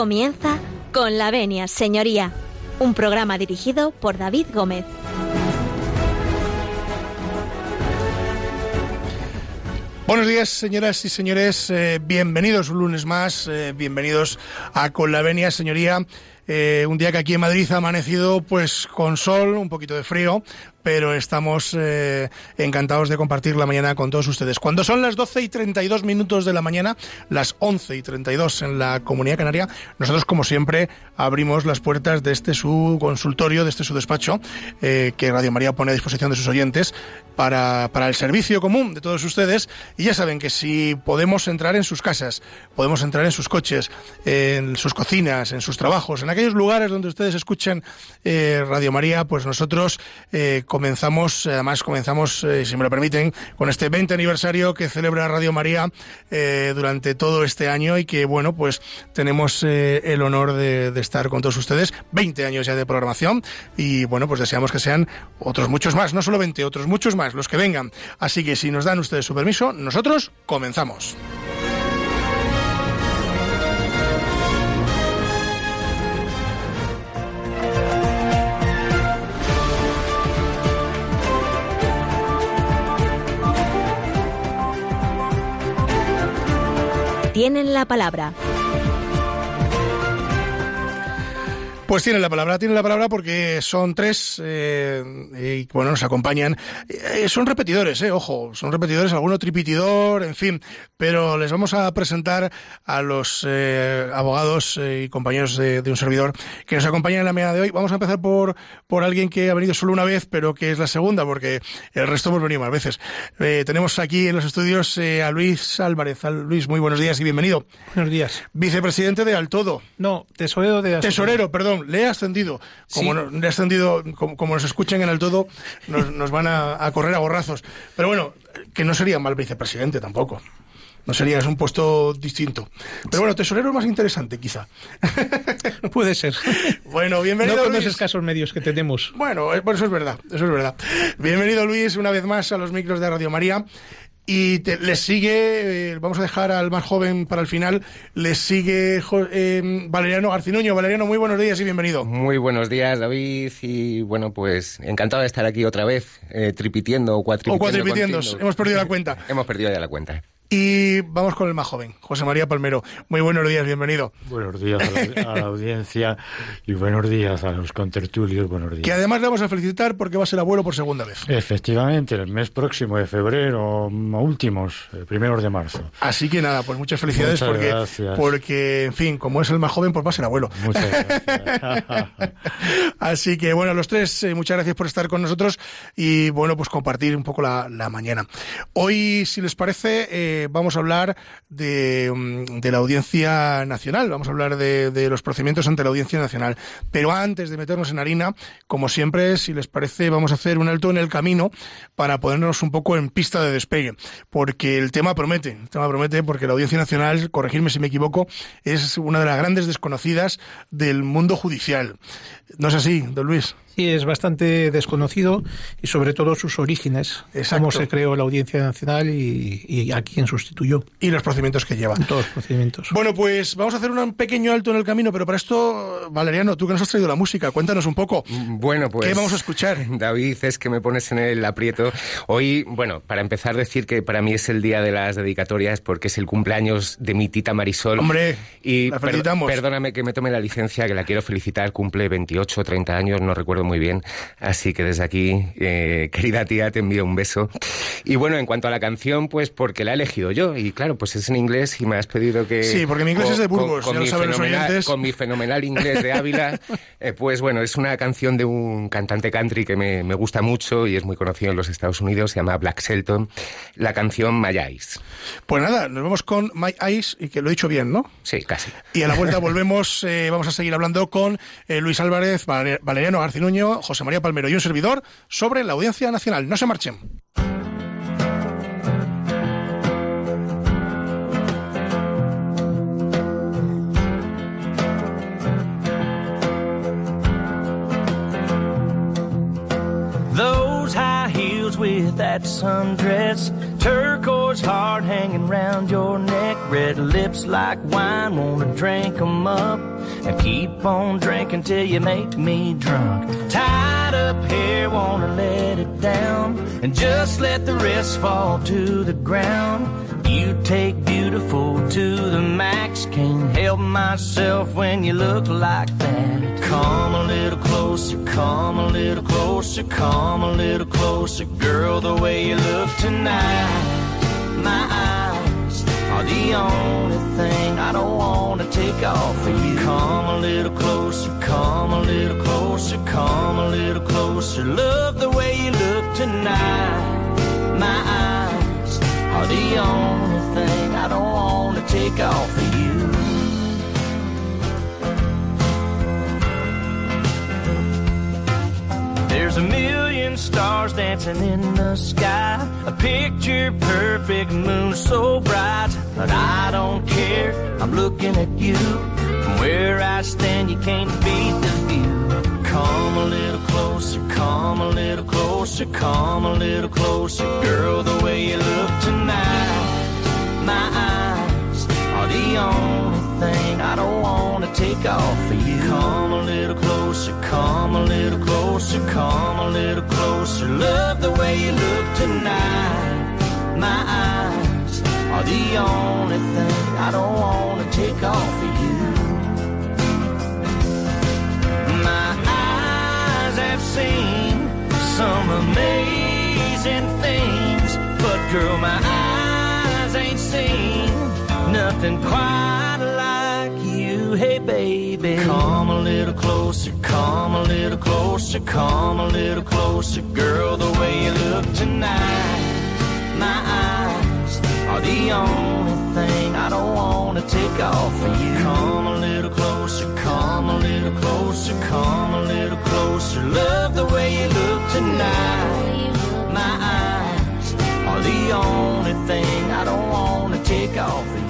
Comienza con la venia, señoría, un programa dirigido por David Gómez. Buenos días, señoras y señores. Eh, bienvenidos un lunes más. eh, bienvenidos a Con la Venia, señoría. Eh, un día que aquí en Madrid ha amanecido pues con sol, un poquito de frío, pero estamos eh, encantados de compartir la mañana con todos ustedes. Cuando son las 12 y 32 minutos de la mañana, las 11 y 32 en la Comunidad Canaria, nosotros como siempre abrimos las puertas de este su consultorio, de este su despacho, eh, que Radio María pone a disposición de sus oyentes para, para el servicio común de todos ustedes. Y ya saben que si podemos entrar en sus casas, podemos entrar en sus coches, en sus cocinas, en sus trabajos, en aquellos lugares donde ustedes escuchen eh, Radio María, pues nosotros eh, comenzamos, además comenzamos, eh, si me lo permiten, con este 20 aniversario que celebra Radio María durante todo este año y que, bueno, pues tenemos el honor de, de estar con todos ustedes. 20 años ya de programación y, bueno, pues deseamos que sean otros muchos más, no solo 20, otros muchos más, los que vengan. Así que si nos dan ustedes su permiso, nosotros comenzamos. Tienen la palabra. Pues tienen la palabra, tienen la palabra porque son tres eh, y bueno, nos acompañan. Eh, son repetidores, eh, ojo, son repetidores, alguno tripitidor, en fin, pero les vamos a presentar a los eh, abogados y compañeros de, de, un servidor que nos acompañan en la mañana de hoy. Vamos a empezar por, por alguien que ha venido solo una vez, pero que es la segunda, porque el resto hemos venido más veces. Tenemos aquí en los estudios a Luis Álvarez. A Luis, muy buenos días y bienvenido. Buenos días. Vicepresidente de Altodo. No, tesorero de Tesorero, perdón le he ascendido. Como sí. no, le he ascendido, como, como, nos escuchan en el todo, nos, nos van a, a, correr a borrazos. Pero bueno, que no sería mal vicepresidente tampoco. No sería, es un puesto distinto. Pero bueno, tesorero es más interesante, quizá. Puede ser. Bueno, bienvenido. No con Luis. los escasos medios que tenemos. Bueno, eh, por eso es verdad, eso es verdad. Bienvenido, Luis, una vez más a los micros de Radio María. Y te, les sigue, eh, vamos a dejar al más joven para el final, les sigue eh, Valeriano Garcinuño. Valeriano, muy buenos días y bienvenido. Muy buenos días, David. Y bueno, pues encantado de estar aquí otra vez, eh, tripitiendo o cuatripitiendo. O cuatripitiendo, hemos perdido la cuenta. hemos perdido ya la cuenta. Y vamos con el más joven, José María Palmero. Muy buenos días, bienvenido. Buenos días a la, a la, audiencia y buenos días a los contertulios, buenos días. Que además le vamos a felicitar porque va a ser abuelo por segunda vez. Efectivamente, el mes próximo de febrero, últimos, eh, primeros de marzo. Así que nada, pues muchas felicidades muchas porque, gracias. porque, en fin, como es el más joven, pues va a ser abuelo. Muchas gracias. Así que bueno, los tres, eh, muchas gracias por estar con nosotros y bueno, pues compartir un poco la, la mañana. Hoy, si les parece, eh, vamos a hablar de, mm, de, la audiencia nacional, vamos a hablar de, de, los procedimientos ante la audiencia nacional. Pero antes de meternos en harina, como siempre, si les parece, vamos a hacer un alto en el camino para ponernos un poco en pista de despegue, porque el tema promete, el tema promete porque la audiencia nacional, corregirme si me equivoco, es una de las grandes desconocidas del mundo judicial. ¿No es así, don Luis? Sí, es bastante desconocido y sobre todo sus orígenes, Exacto. cómo se creó la Audiencia Nacional y, y, a quién sustituyó. Y los procedimientos que lleva. Todos los procedimientos. Bueno, pues vamos a hacer un pequeño alto en el camino, pero para esto, Valeriano, tú que nos has traído la música, cuéntanos un poco. Bueno, pues. ¿Qué vamos a escuchar? David, es que me pones en el aprieto. Hoy, bueno, para empezar, decir que para mí es el día de las dedicatorias porque es el cumpleaños de mi tita Marisol. Hombre, y la felicitamos. Per perdóname que me tome la licencia, que la quiero felicitar. Cumple 28 o 30 años, no recuerdo muy bien. Así que desde aquí, eh, querida tía, te envío un beso. Y bueno, en cuanto a la canción, pues porque la he elegido yo. Y claro, pues es en inglés y me has pedido que... Sí, porque mi inglés con, es de Burgos, con, ya con lo saben. Con mi fenomenal inglés de Ávila, eh, pues bueno, es una canción de un cantante country que me, me, gusta mucho y es muy conocido en los Estados Unidos, se llama Black Shelton. La canción My Eyes. Pues nada, nos vemos con My Eyes, y que lo he dicho bien, ¿no? Sí, casi. Y a la vuelta volvemos, eh, vamos a seguir hablando con eh, Luis Álvarez, Valeriano Garcinuño, José María Palmero y un servidor sobre la Audiencia Nacional. No se marchen. Those high heels with that sundress, turquoise heart hanging round your neck, red lips like wine, wanna drink 'em up and keep on drinking till you make me drunk. Tied up here, wanna let it down and just let the rest fall to the ground. You take beautiful to the max, can't help myself when you look like that. Come a little closer, come a little closer, come a little closer, girl, the way you look tonight. My are the only thing I don't wanna take off of you. Come a little closer, come a little closer, come a little closer. Love the way you look tonight. My eyes are the only thing I don't wanna take off of you. There's a million stars dancing in the sky. A picture perfect moon so bright. But I don't care, I'm looking at you. From where I stand, you can't beat the view. Come a little closer, come a little closer, come a little closer. Girl, the way you look tonight. My eyes are the only thing I don't wanna take off for you. Come a little closer, come a little closer, come a little closer. Love the way you look tonight. My eyes are the only thing I don't wanna take off for you. My eyes have seen some amazing things, but girl, my eyes ain't seen nothing quite like you. Hey, baby, come a little closer, come a little closer, come a little closer, girl, the way you look tonight. My eyes are the only thing I don't wanna take off of you. Come a little closer, come a little closer, come a little closer. Love the way you look tonight. My eyes are the only thing I don't wanna take off of you.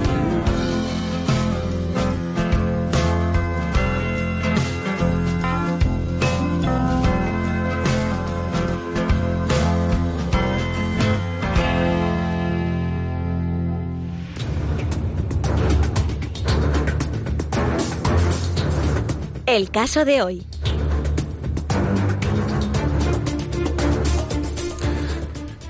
El caso de hoy.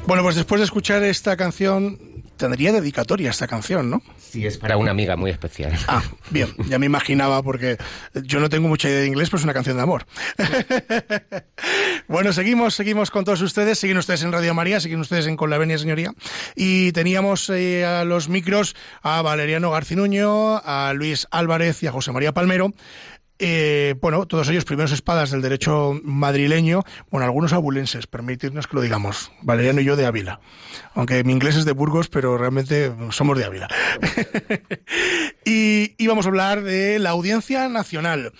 Bueno, pues después de escuchar esta canción, tendría dedicatoria esta canción, ¿no? Sí, es para una amiga muy especial. Ah, bien, ya me imaginaba porque yo no tengo mucha idea de inglés, pero es una canción de amor. bueno, seguimos, seguimos con todos ustedes, siguen ustedes en Radio María, siguen ustedes en Con la Venia Señoría. Y teníamos eh, a los micros a Valeriano Garcinuño, a Luis Álvarez y a José María Palmero. Eh, bueno, todos ellos primeros espadas del derecho madrileño, bueno, algunos abulenses, permitidnos que lo digamos, Valeriano y yo de Ávila, aunque mi inglés es de Burgos, pero realmente somos de Ávila. y íbamos a hablar de la Audiencia Nacional.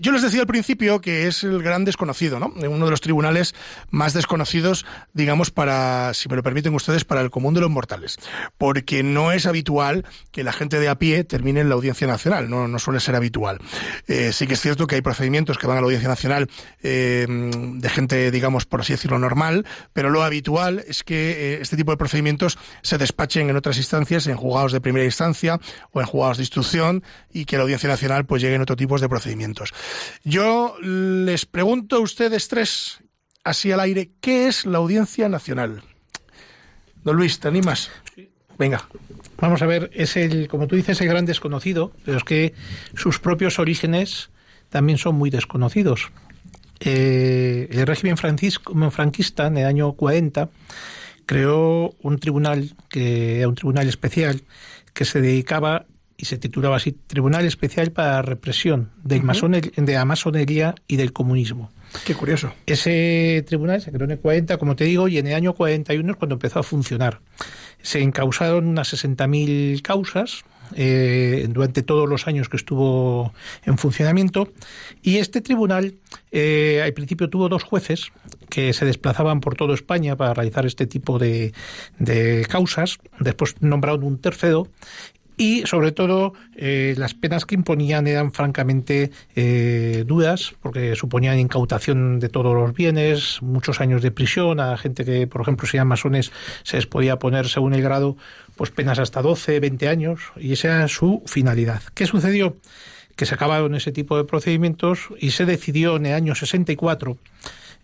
Yo les decía al principio que es el gran desconocido, ¿no? Uno de los tribunales más desconocidos, digamos, para, si me lo permiten ustedes, para el común de los mortales. Porque no es habitual que la gente de a pie termine en la Audiencia Nacional, no, no suele ser habitual. Eh, sí que es cierto que hay procedimientos que van a la Audiencia Nacional eh, de gente, digamos, por así decirlo, normal, pero lo habitual es que eh, este tipo de procedimientos se despachen en otras instancias, en juzgados de primera instancia o en juzgados de instrucción y que la Audiencia Nacional pues llegue en otro tipo de procedimientos. Yo les pregunto a ustedes tres, así al aire, ¿qué es la Audiencia Nacional? Don Luis, ¿te animas? Venga. Vamos a ver, es el, como tú dices, el gran desconocido, pero es que sus propios orígenes también son muy desconocidos. Eh, el régimen francisco, franquista, en el año 40, creó un tribunal, que era un tribunal especial, que se dedicaba y se titulaba así Tribunal Especial para la Represión del de la masonería y del comunismo. Qué curioso. Ese tribunal se creó en el 40, como te digo, y en el año 41 es cuando empezó a funcionar. Se encausaron unas 60.000 causas eh, durante todos los años que estuvo en funcionamiento. Y este tribunal, eh, al principio tuvo dos jueces que se desplazaban por toda España para realizar este tipo de, de causas. Después nombraron un tercero y sobre todo eh, las penas que imponían eran francamente eh, duras porque suponían incautación de todos los bienes, muchos años de prisión a gente que, por ejemplo, sean masones, se les podía poner según el grado pues penas hasta 12, 20 años y esa era su finalidad. ¿Qué sucedió? Que se acabaron ese tipo de procedimientos y se decidió en el año 64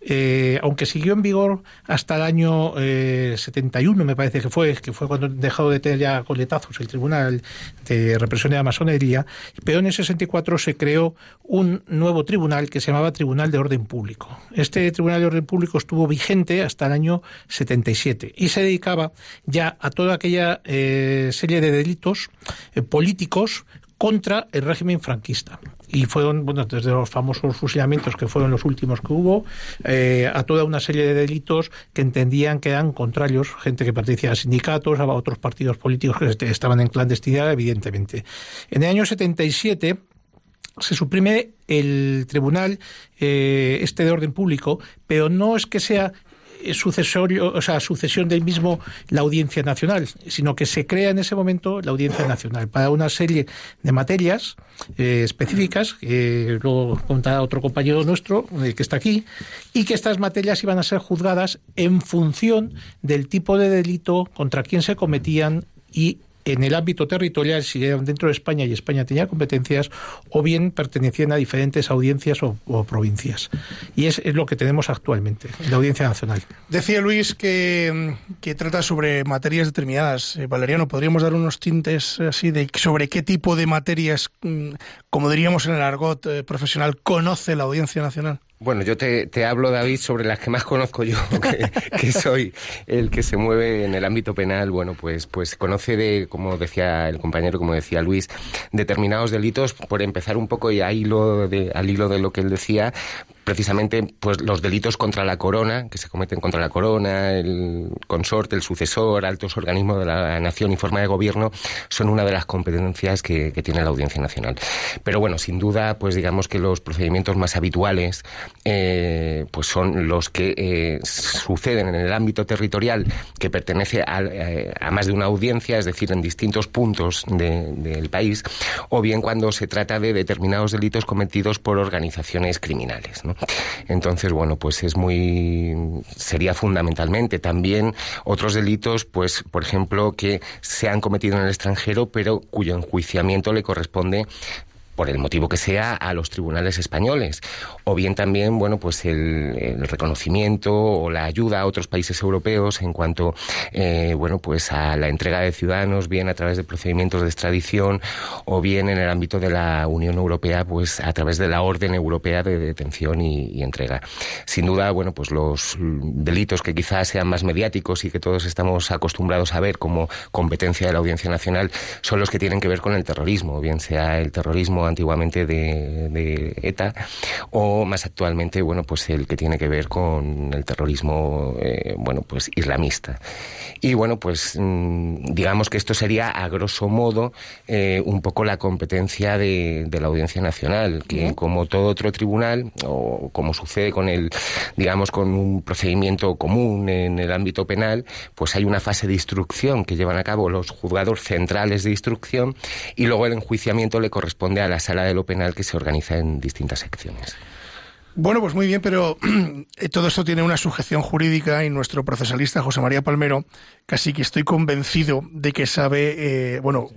eh, aunque siguió en vigor hasta el año 71, me parece que fue, que fue cuando dejó de tener ya coletazos el Tribunal de Represión de la Masonería, pero en el 64 se creó un nuevo tribunal que se llamaba Tribunal de Orden Público. Este Tribunal de Orden Público estuvo vigente hasta el año 77 y se dedicaba ya a toda aquella eh, serie de delitos eh, políticos contra el régimen franquista. Y fueron, bueno, desde los famosos fusilamientos que fueron los últimos que hubo, eh, a toda una serie de delitos que entendían que eran contrarios, gente que pertenecía a sindicatos, a otros partidos políticos que estaban en clandestinidad, evidentemente. En el año 77 se suprime el tribunal eh, este de orden público, pero no es que sea sucesorio, o sea, sucesión del mismo la Audiencia Nacional, sino que se crea en ese momento la Audiencia Nacional para una serie de materias eh, específicas, que luego contará otro compañero nuestro eh, que está aquí, y que estas materias iban a ser juzgadas en función del tipo de delito contra quien se cometían y en el ámbito territorial, si eran dentro de España y España tenía competencias, o bien pertenecían a diferentes audiencias o, provincias. Y es, lo que tenemos actualmente, la Audiencia Nacional. Decía Luis que, trata sobre materias determinadas. Eh, Valeriano, ¿podríamos dar unos tintes así de sobre qué tipo de materias, mm, como diríamos en el argot eh, profesional, conoce la Audiencia Nacional? Bueno, yo te, hablo, David, sobre las que más conozco yo, que, soy el que se mueve en el ámbito penal. Bueno, pues, pues conoce de, como decía el compañero, como decía Luis, determinados delitos, por empezar un poco y al hilo de, al hilo de lo que él decía, precisamente pues los delitos contra la corona, que se cometen contra la corona, el consorte, el sucesor, altos organismos de la nación y forma de gobierno, son una de las competencias que, tiene la Audiencia Nacional. Pero bueno, sin duda, pues digamos que los procedimientos más habituales eh, pues son los que eh, suceden en el ámbito territorial que pertenece eh, a, más de una audiencia, es decir, en distintos puntos del país, o bien cuando se trata de determinados delitos cometidos por organizaciones criminales. ¿no? Entonces, bueno, pues es muy sería fundamentalmente también otros delitos, pues por ejemplo, que se han cometido en el extranjero, pero cuyo enjuiciamiento le corresponde por el motivo que sea, a los tribunales españoles. O bien también, bueno, pues el, reconocimiento o la ayuda a otros países europeos en cuanto, eh, bueno, pues a la entrega de ciudadanos, bien a través de procedimientos de extradición, o bien en el ámbito de la Unión Europea, pues a través de la Orden Europea de Detención y, entrega. Sin duda, bueno, pues los delitos que quizás sean más mediáticos y que todos estamos acostumbrados a ver como competencia de la Audiencia Nacional son los que tienen que ver con el terrorismo, bien sea el terrorismo antiguamente de, ETA o más actualmente, bueno, pues el que tiene que ver con el terrorismo, eh, bueno, pues islamista. Y bueno, pues mm, digamos que esto sería a grosso modo eh, un poco la competencia de, la Audiencia Nacional, que como todo otro tribunal o como sucede con el, digamos, con un procedimiento común en el ámbito penal, pues hay una fase de instrucción que llevan a cabo los juzgados centrales de instrucción y luego el enjuiciamiento le corresponde a la sala de lo penal que se organiza en distintas secciones. Bueno, pues muy bien, pero eh, todo esto tiene una sujeción jurídica y nuestro procesalista José María Palmero casi que estoy convencido de que sabe, eh, bueno,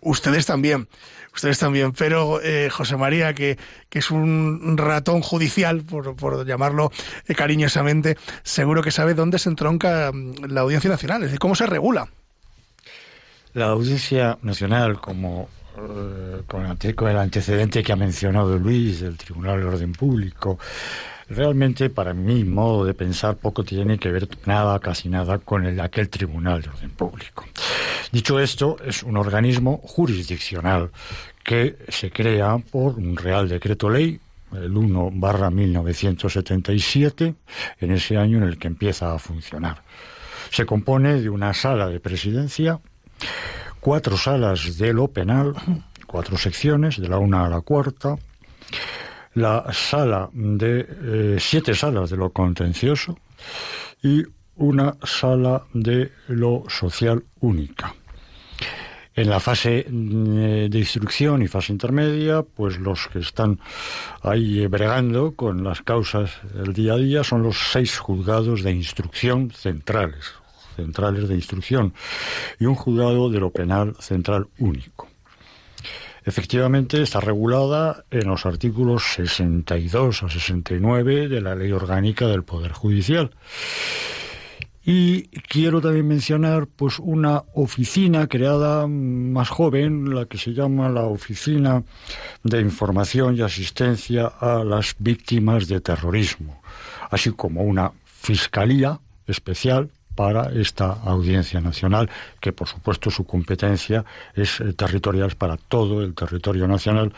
ustedes también, ustedes también, pero eh, José María, que, que, es un ratón judicial, por, por llamarlo cariñosamente, seguro que sabe dónde se entronca mm, la Audiencia Nacional, es decir, cómo se regula. La Audiencia Nacional, como eh, con, el antecedente que ha mencionado Luis del Tribunal de Orden Público, realmente para mi modo de pensar poco tiene que ver nada, casi nada, con el, aquel Tribunal de Orden Público. Dicho esto, es un organismo jurisdiccional que se crea por un Real Decreto Ley el 1 barra 1977, en ese año en el que empieza a funcionar. Se compone de una sala de presidencia, cuatro salas de lo penal, cuatro secciones, de la una a la cuarta, la sala de eh, siete salas de lo contencioso y una sala de lo social única. En la fase mm, de instrucción y fase intermedia, pues los que están ahí bregando con las causas del día a día son los seis juzgados de instrucción centrales, centrales de instrucción, y un juzgado de lo penal central único. Efectivamente, está regulada en los artículos 62 a 69 de la Ley Orgánica del Poder Judicial. Y quiero también mencionar pues una oficina creada más joven, la que se llama la Oficina de Información y Asistencia a las Víctimas de Terrorismo, así como una fiscalía especial para esta audiencia nacional, que por supuesto su competencia es eh, territorial para todo el territorio nacional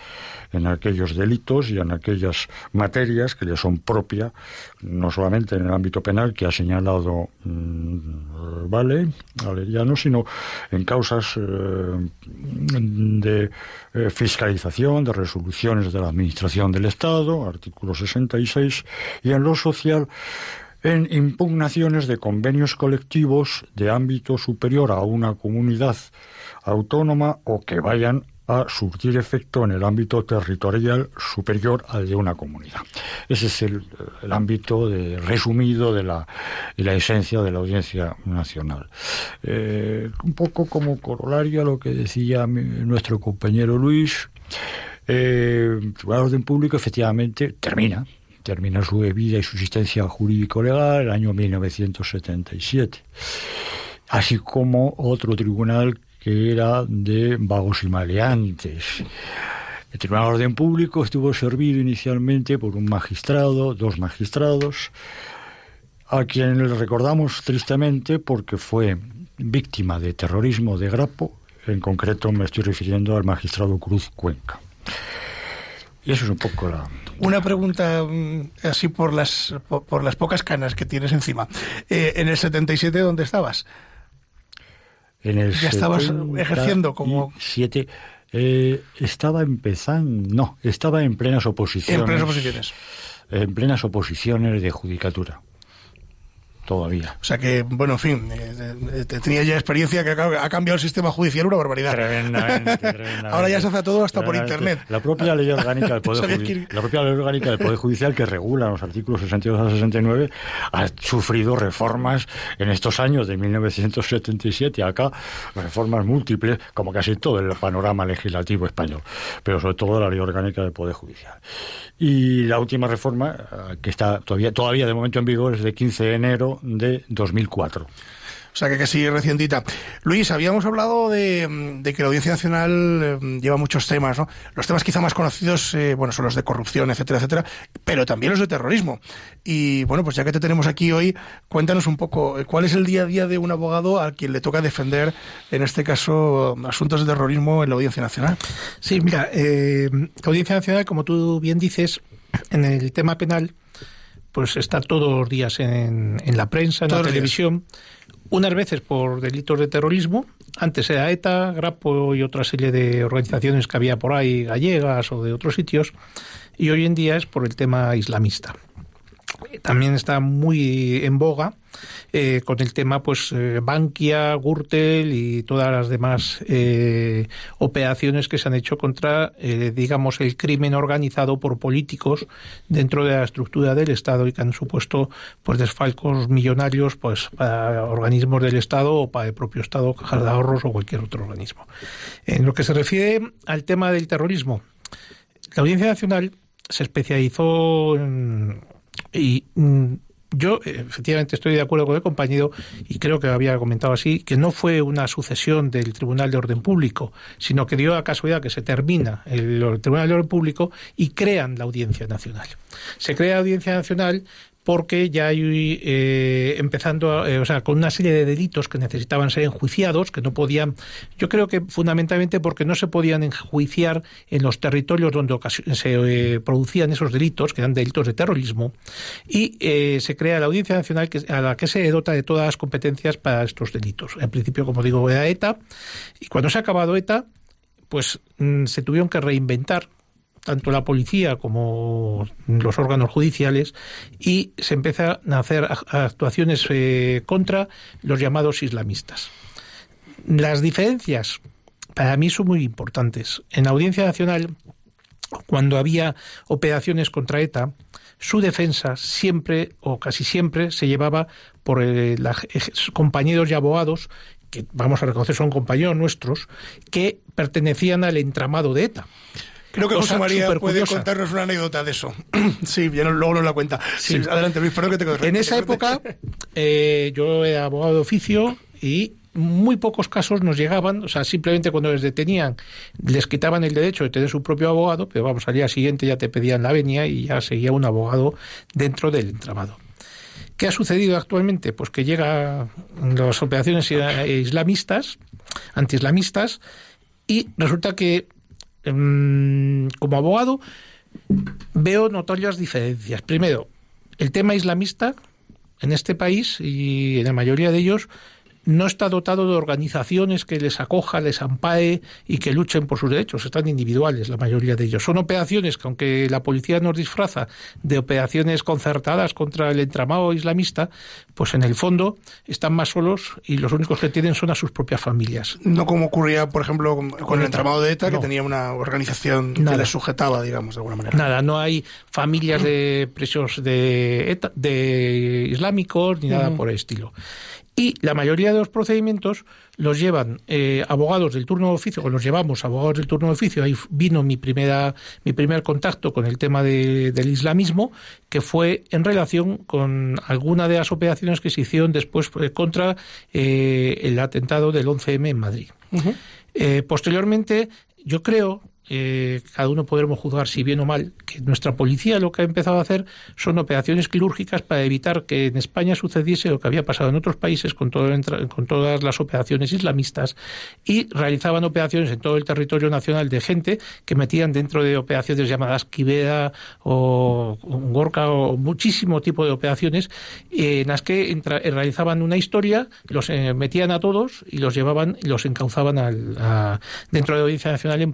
en aquellos delitos y en aquellas materias que le son propias, no solamente en el ámbito penal que ha señalado mm, Vale, Valeriano, sino en causas eh, de eh, fiscalización, de resoluciones de la Administración del Estado, artículo 66, y en lo social en impugnaciones de convenios colectivos de ámbito superior a una comunidad autónoma o que vayan a surtir efecto en el ámbito territorial superior al de una comunidad. Ese es el, ámbito de, resumido de la, la, esencia de la Audiencia Nacional. Eh, un poco como corolario a lo que decía nuestro compañero Luis, eh, de Orden Público efectivamente termina, termina su vida y su existencia jurídico-legal el año 1977. Así como otro tribunal que era de vagos y maleantes. El Tribunal de Orden Público estuvo servido inicialmente por un magistrado, dos magistrados, a quien le recordamos tristemente porque fue víctima de terrorismo de Grapo, en concreto me estoy refiriendo al magistrado Cruz Cuenca. Y eso es un poco la... Una pregunta mm, así por las, por, las pocas canas que tienes encima. Eh, en el 77, ¿dónde estabas? En el ¿Ya estabas ejerciendo como...? Siete, eh, estaba empezando... No, estaba en plenas oposiciones. En plenas oposiciones. En plenas oposiciones de judicatura todavía. O sea que, bueno, en fin, eh, tenía ya experiencia que ha cambiado el sistema judicial una barbaridad. Ahora ya se hace todo hasta por internet. La propia ley orgánica del Poder Judicial, la propia ley orgánica del Poder Judicial que regula los artículos 62 a 69 ha sufrido reformas en estos años de 1977 acá, reformas múltiples, como casi todo el panorama legislativo español, pero sobre todo la ley orgánica del Poder Judicial. Y la última reforma, eh, que está todavía, todavía de momento en vigor, es de 15 de enero de 2004. O sea que casi recientita. Luis, habíamos hablado de, que la Audiencia Nacional eh, lleva muchos temas, ¿no? Los temas quizá más conocidos, eh, bueno, son los de corrupción, etcétera, etcétera, pero también los de terrorismo. Y bueno, pues ya que te tenemos aquí hoy, cuéntanos un poco, ¿cuál es el día a día de un abogado al quien le toca defender, en este caso, asuntos de terrorismo en la Audiencia Nacional? Sí, mira, eh, la Audiencia Nacional, como tú bien dices, en el tema penal, pues está todos los días en, la prensa, en la televisión. Unas veces por delitos de terrorismo, antes era ETA, Grapo y otra serie de organizaciones que había por ahí, gallegas o de otros sitios, y hoy en día es por el tema islamista. También está muy en boga eh, con el tema pues eh, Bankia, Gürtel y todas las demás eh, operaciones que se han hecho contra, digamos, el crimen organizado por políticos dentro de la estructura del Estado y que han supuesto pues desfalcos millonarios pues para organismos del Estado o para el propio Estado, cajas de ahorros o cualquier otro organismo. En lo que se refiere al tema del terrorismo, la Audiencia Nacional se especializó en, y mm, yo efectivamente estoy de acuerdo con el compañero y creo que había comentado así que no fue una sucesión del Tribunal de Orden Público, sino que dio la casualidad que se termina el Tribunal de Orden Público y crean la Audiencia Nacional. Se crea la Audiencia Nacional porque ya hay eh, empezando, eh, o sea, con una serie de delitos que necesitaban ser enjuiciados, que no podían, yo creo que fundamentalmente porque no se podían enjuiciar en los territorios donde se eh, producían esos delitos, que eran delitos de terrorismo, y se crea la Audiencia Nacional que, a la que se dota de todas las competencias para estos delitos. En principio, como digo, era ETA, y cuando se ha acabado ETA, pues mm, se tuvieron que reinventar tanto la policía como los órganos judiciales y se empiezan a hacer actuaciones eh, contra los llamados islamistas. Las diferencias para mí son muy importantes. En la Audiencia Nacional, cuando había operaciones contra ETA, su defensa siempre o casi siempre se llevaba por eh, compañeros y abogados que vamos a reconocer son compañeros nuestros que pertenecían al entramado de ETA. Creo que José María puede contarnos una anécdota de eso. sí, bien, luego nos la cuenta. adelante, Luis, perdón que te En esa época, eh, yo era abogado de oficio y muy pocos casos nos llegaban, o sea, simplemente cuando les detenían les quitaban el derecho de tener su propio abogado, pero vamos, al día siguiente ya te pedían la venia y ya seguía un abogado dentro del entramado. ¿Qué ha sucedido actualmente? Pues que llegan las operaciones islamistas, anti-islamistas, y resulta que em, como abogado veo notorias diferencias. Primero, el tema islamista en este país y en la mayoría de ellos no está dotado de organizaciones que les acoja, les ampare y que luchen por sus derechos. Están individuales, la mayoría de ellos. Son operaciones que, aunque la policía nos disfraza de operaciones concertadas contra el entramado islamista, pues en el fondo están más solos y los únicos que tienen son a sus propias familias. No como ocurría, por ejemplo, con, el entramado de ETA, que tenía una organización que les sujetaba, digamos, de alguna manera. Nada, no hay familias de presos de, de islámicos ni nada por el estilo. Y la mayoría de los procedimientos los llevan eh, abogados del turno de oficio, o los llevamos abogados del turno de oficio. Ahí vino mi, primera, mi primer contacto con el tema del islamismo, que fue en relación con alguna de las operaciones que se hicieron después eh, contra eh, el atentado del 11M en Madrid. posteriormente, yo creo eh, cada uno podremos juzgar si bien o mal, que nuestra policía lo que ha empezado a hacer son operaciones quirúrgicas para evitar que en España sucediese lo que había pasado en otros países con, todo, con todas las operaciones islamistas y realizaban operaciones en todo el territorio nacional de gente que metían dentro de operaciones llamadas Quiveda o Gorka o muchísimo tipo de operaciones en las que realizaban una historia, los eh, metían a todos y los llevaban y los encauzaban dentro de la Audiencia Nacional en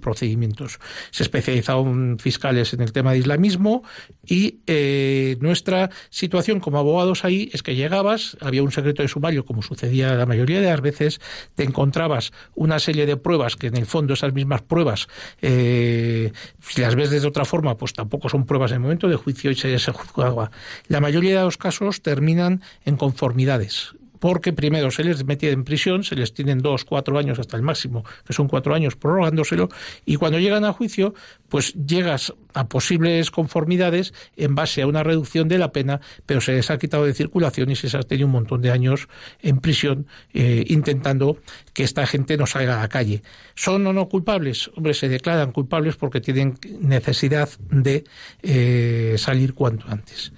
Se especializaron fiscales en el tema de islamismo y eh, nuestra situación como abogados ahí es que llegabas, había un secreto de sumario, como sucedía la mayoría de las veces, te encontrabas una serie de pruebas que en el fondo esas mismas pruebas, eh, si las ves de otra forma, pues tampoco son pruebas en el momento de juicio y se, se juzgaba. La mayoría de los casos terminan en conformidades porque primero se les mete en prisión, se les tienen dos, cuatro años hasta el máximo, que son cuatro años prorrogándoselo, y cuando llegan a juicio, pues llegas a posibles conformidades en base a una reducción de la pena, pero se les ha quitado de circulación y se les ha tenido un montón de años en prisión eh, intentando que esta gente no salga a la calle. ¿Son o no culpables? Hombre, se declaran culpables porque tienen necesidad de eh, salir cuanto antes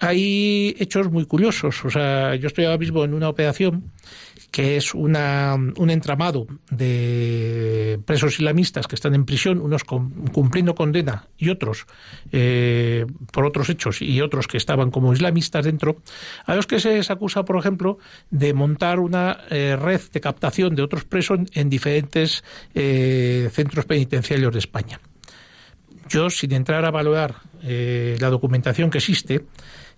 hay hechos muy curiosos. O sea, yo estoy ahora mismo en una operación que es una, un entramado de presos islamistas que están en prisión, unos cumpliendo condena y otros eh, por otros hechos y otros que estaban como islamistas dentro, a los que se les acusa, por ejemplo, de montar una eh, red de captación de otros presos en diferentes eh, centros penitenciarios de España. Yo, sin entrar a valorar la documentación que existe,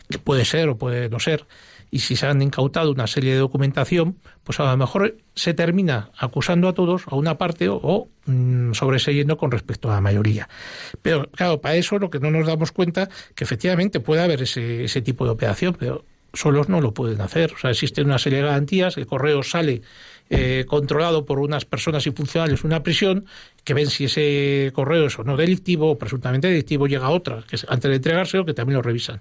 que puede ser o puede no ser, y si se han incautado una serie de documentación, pues a lo mejor se termina acusando a todos, a una parte, o, mm, sobreseyendo con respecto a la mayoría. Pero claro, para eso lo que no nos damos cuenta que efectivamente puede haber ese, ese tipo de operación, pero solos no lo pueden hacer. O sea, existen una serie de garantías, el correo sale eh, controlado por unas personas y funcionarios una prisión que ven si ese correo es o no delictivo o presuntamente delictivo, llega a otra, que antes de entregárselo, que también lo revisan.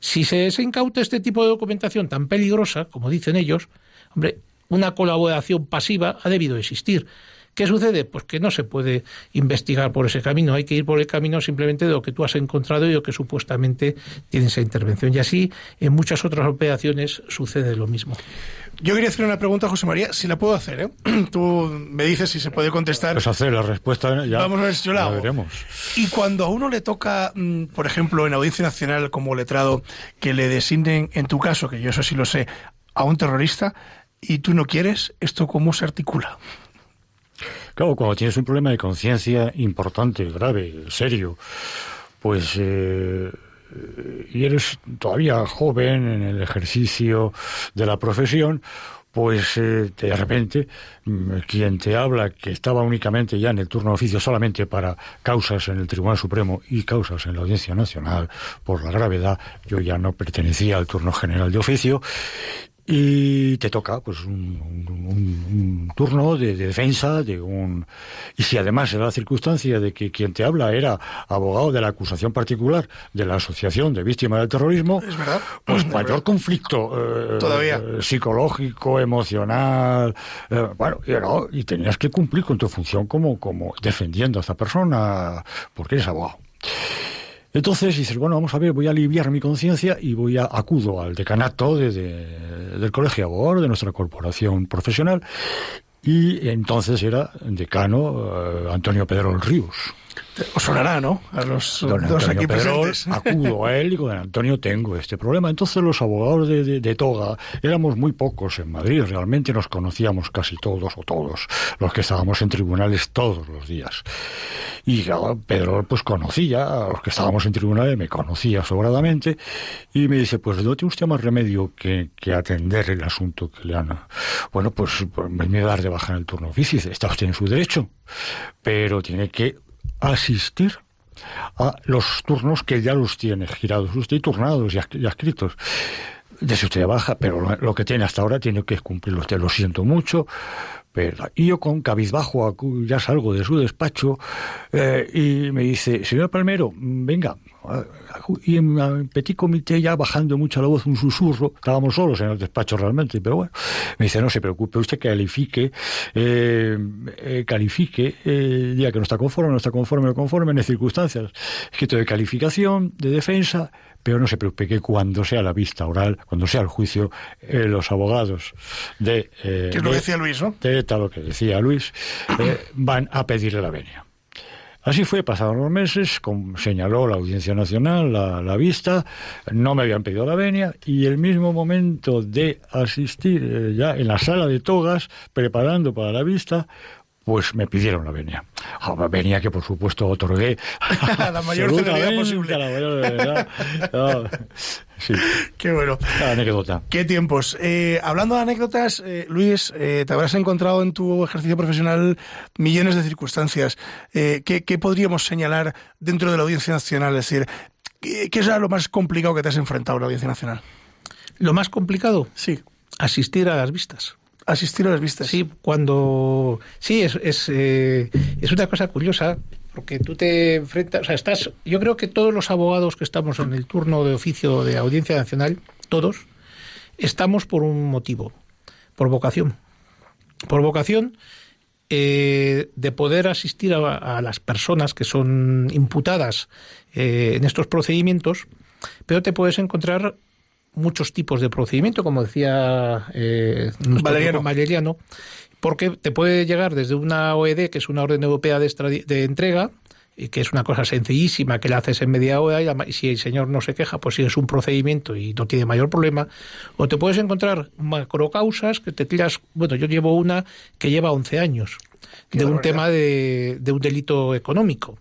Si se, incauta este tipo de documentación tan peligrosa, como dicen ellos, hombre, una colaboración pasiva ha debido existir. ¿Qué sucede? Pues que no se puede investigar por ese camino, hay que ir por el camino simplemente de lo que tú has encontrado y lo que supuestamente tiene esa intervención. Y así en muchas otras operaciones sucede lo mismo. Yo quería hacer una pregunta, José María, si la puedo hacer. ¿eh? Tú me dices si se puede contestar. Pues hacer la respuesta ya. Vamos a ver si yo la, veremos. Y cuando a uno le toca, mm, por ejemplo, en Audiencia Nacional como letrado, que le designen, en tu caso, que yo eso sí lo sé, a un terrorista, y tú no quieres, ¿esto cómo se articula? Claro, cuando tienes un problema de conciencia importante, grave, serio, pues eh, y eres todavía joven en el ejercicio de la profesión, pues eh, de repente mm, quien te habla que estaba únicamente ya en el turno de oficio solamente para causas en el Tribunal Supremo y causas en la Audiencia Nacional por la gravedad, yo ya no pertenecía al turno general de oficio y te toca pues un, turno de, defensa de un y si además era la circunstancia de que quien te habla era abogado de la acusación particular de la asociación de víctimas del terrorismo es verdad. pues mayor conflicto eh, todavía. psicológico emocional eh, bueno y, y tenías que cumplir con tu función como como defendiendo a esta persona porque eres abogado entonces dices, bueno, vamos a ver, voy a aliviar mi conciencia y voy a acudo al decanato de, del Colegio Abogado, de nuestra corporación profesional, y entonces era decano eh, Antonio Pedro Ríos. Os sonará, ¿no? A los don dos Antonio aquí presentes. acudo a él y digo, don Antonio, tengo este problema. Entonces los abogados de, de, de, Toga éramos muy pocos en Madrid, realmente nos conocíamos casi todos o todos, los que estábamos en tribunales todos los días. Y claro, Pedro pues conocía a los que estábamos en tribunales, me conocía sobradamente, y me dice, pues no tiene usted más remedio que, que atender el asunto que le han... Bueno, pues, pues me voy a dar de baja en el turno oficio, está usted en su derecho, pero tiene que asistir a los turnos que ya los tiene girados usted y turnados ya escritos. Desde usted baja, pero lo, que tiene hasta ahora tiene que cumplirlo usted. Lo siento mucho. Pero, y yo con cabizbajo ya salgo de su despacho eh, y me dice, señor Palmero, venga, y en petit comité ya bajando mucho la voz un susurro, estábamos solos en el despacho realmente, pero bueno, me dice, no se preocupe, usted califique, eh, eh, califique, eh, diga que no está conforme, no está conforme, no conforme, en circunstancias, escrito de calificación, de defensa, pero no se preocupe que cuando sea la vista oral, cuando sea el juicio, eh, los abogados de... Eh, ¿Qué es lo que decía Luis, no? De ETA, lo que decía Luis, eh, van a pedirle la venia. Así fue, pasaron los meses, con, señaló la Audiencia Nacional la, la, vista, no me habían pedido la venia y el mismo momento de asistir eh, ya en la sala de togas, preparando para la vista, pues me pidieron la venia. Oh, venia que por supuesto otorgué la mayor celeridad posible. La mayor. No, sí. Qué bueno. La anécdota. Qué tiempos. Eh, hablando de anécdotas, eh, Luis, eh, te habrás encontrado en tu ejercicio profesional millones de circunstancias. Eh, ¿qué, ¿qué, podríamos señalar dentro de la Audiencia Nacional? Es decir, ¿qué, ¿qué es lo más complicado que te has enfrentado en la Audiencia Nacional? ¿Lo más complicado? Sí. Asistir a las vistas asistir a las vistas. Sí, cuando sí es es, eh, es una cosa curiosa porque tú te enfrentas, o sea, estás. Yo creo que todos los abogados que estamos en el turno de oficio de Audiencia Nacional, todos, estamos por un motivo, por vocación, por vocación. Eh, de poder asistir a, las personas que son imputadas eh, en estos procedimientos, pero te puedes encontrar muchos tipos de procedimiento, como decía eh, Valeriano. Valeriano, porque te puede llegar desde una OED, que es una orden europea de, de entrega, y que es una cosa sencillísima, que la haces en media hora y, la, y, si el señor no se queja, pues sigues un procedimiento y no tiene mayor problema. O te puedes encontrar macrocausas que te tiras, bueno, yo llevo una que lleva 11 años, Qué de un tema de, de un delito económico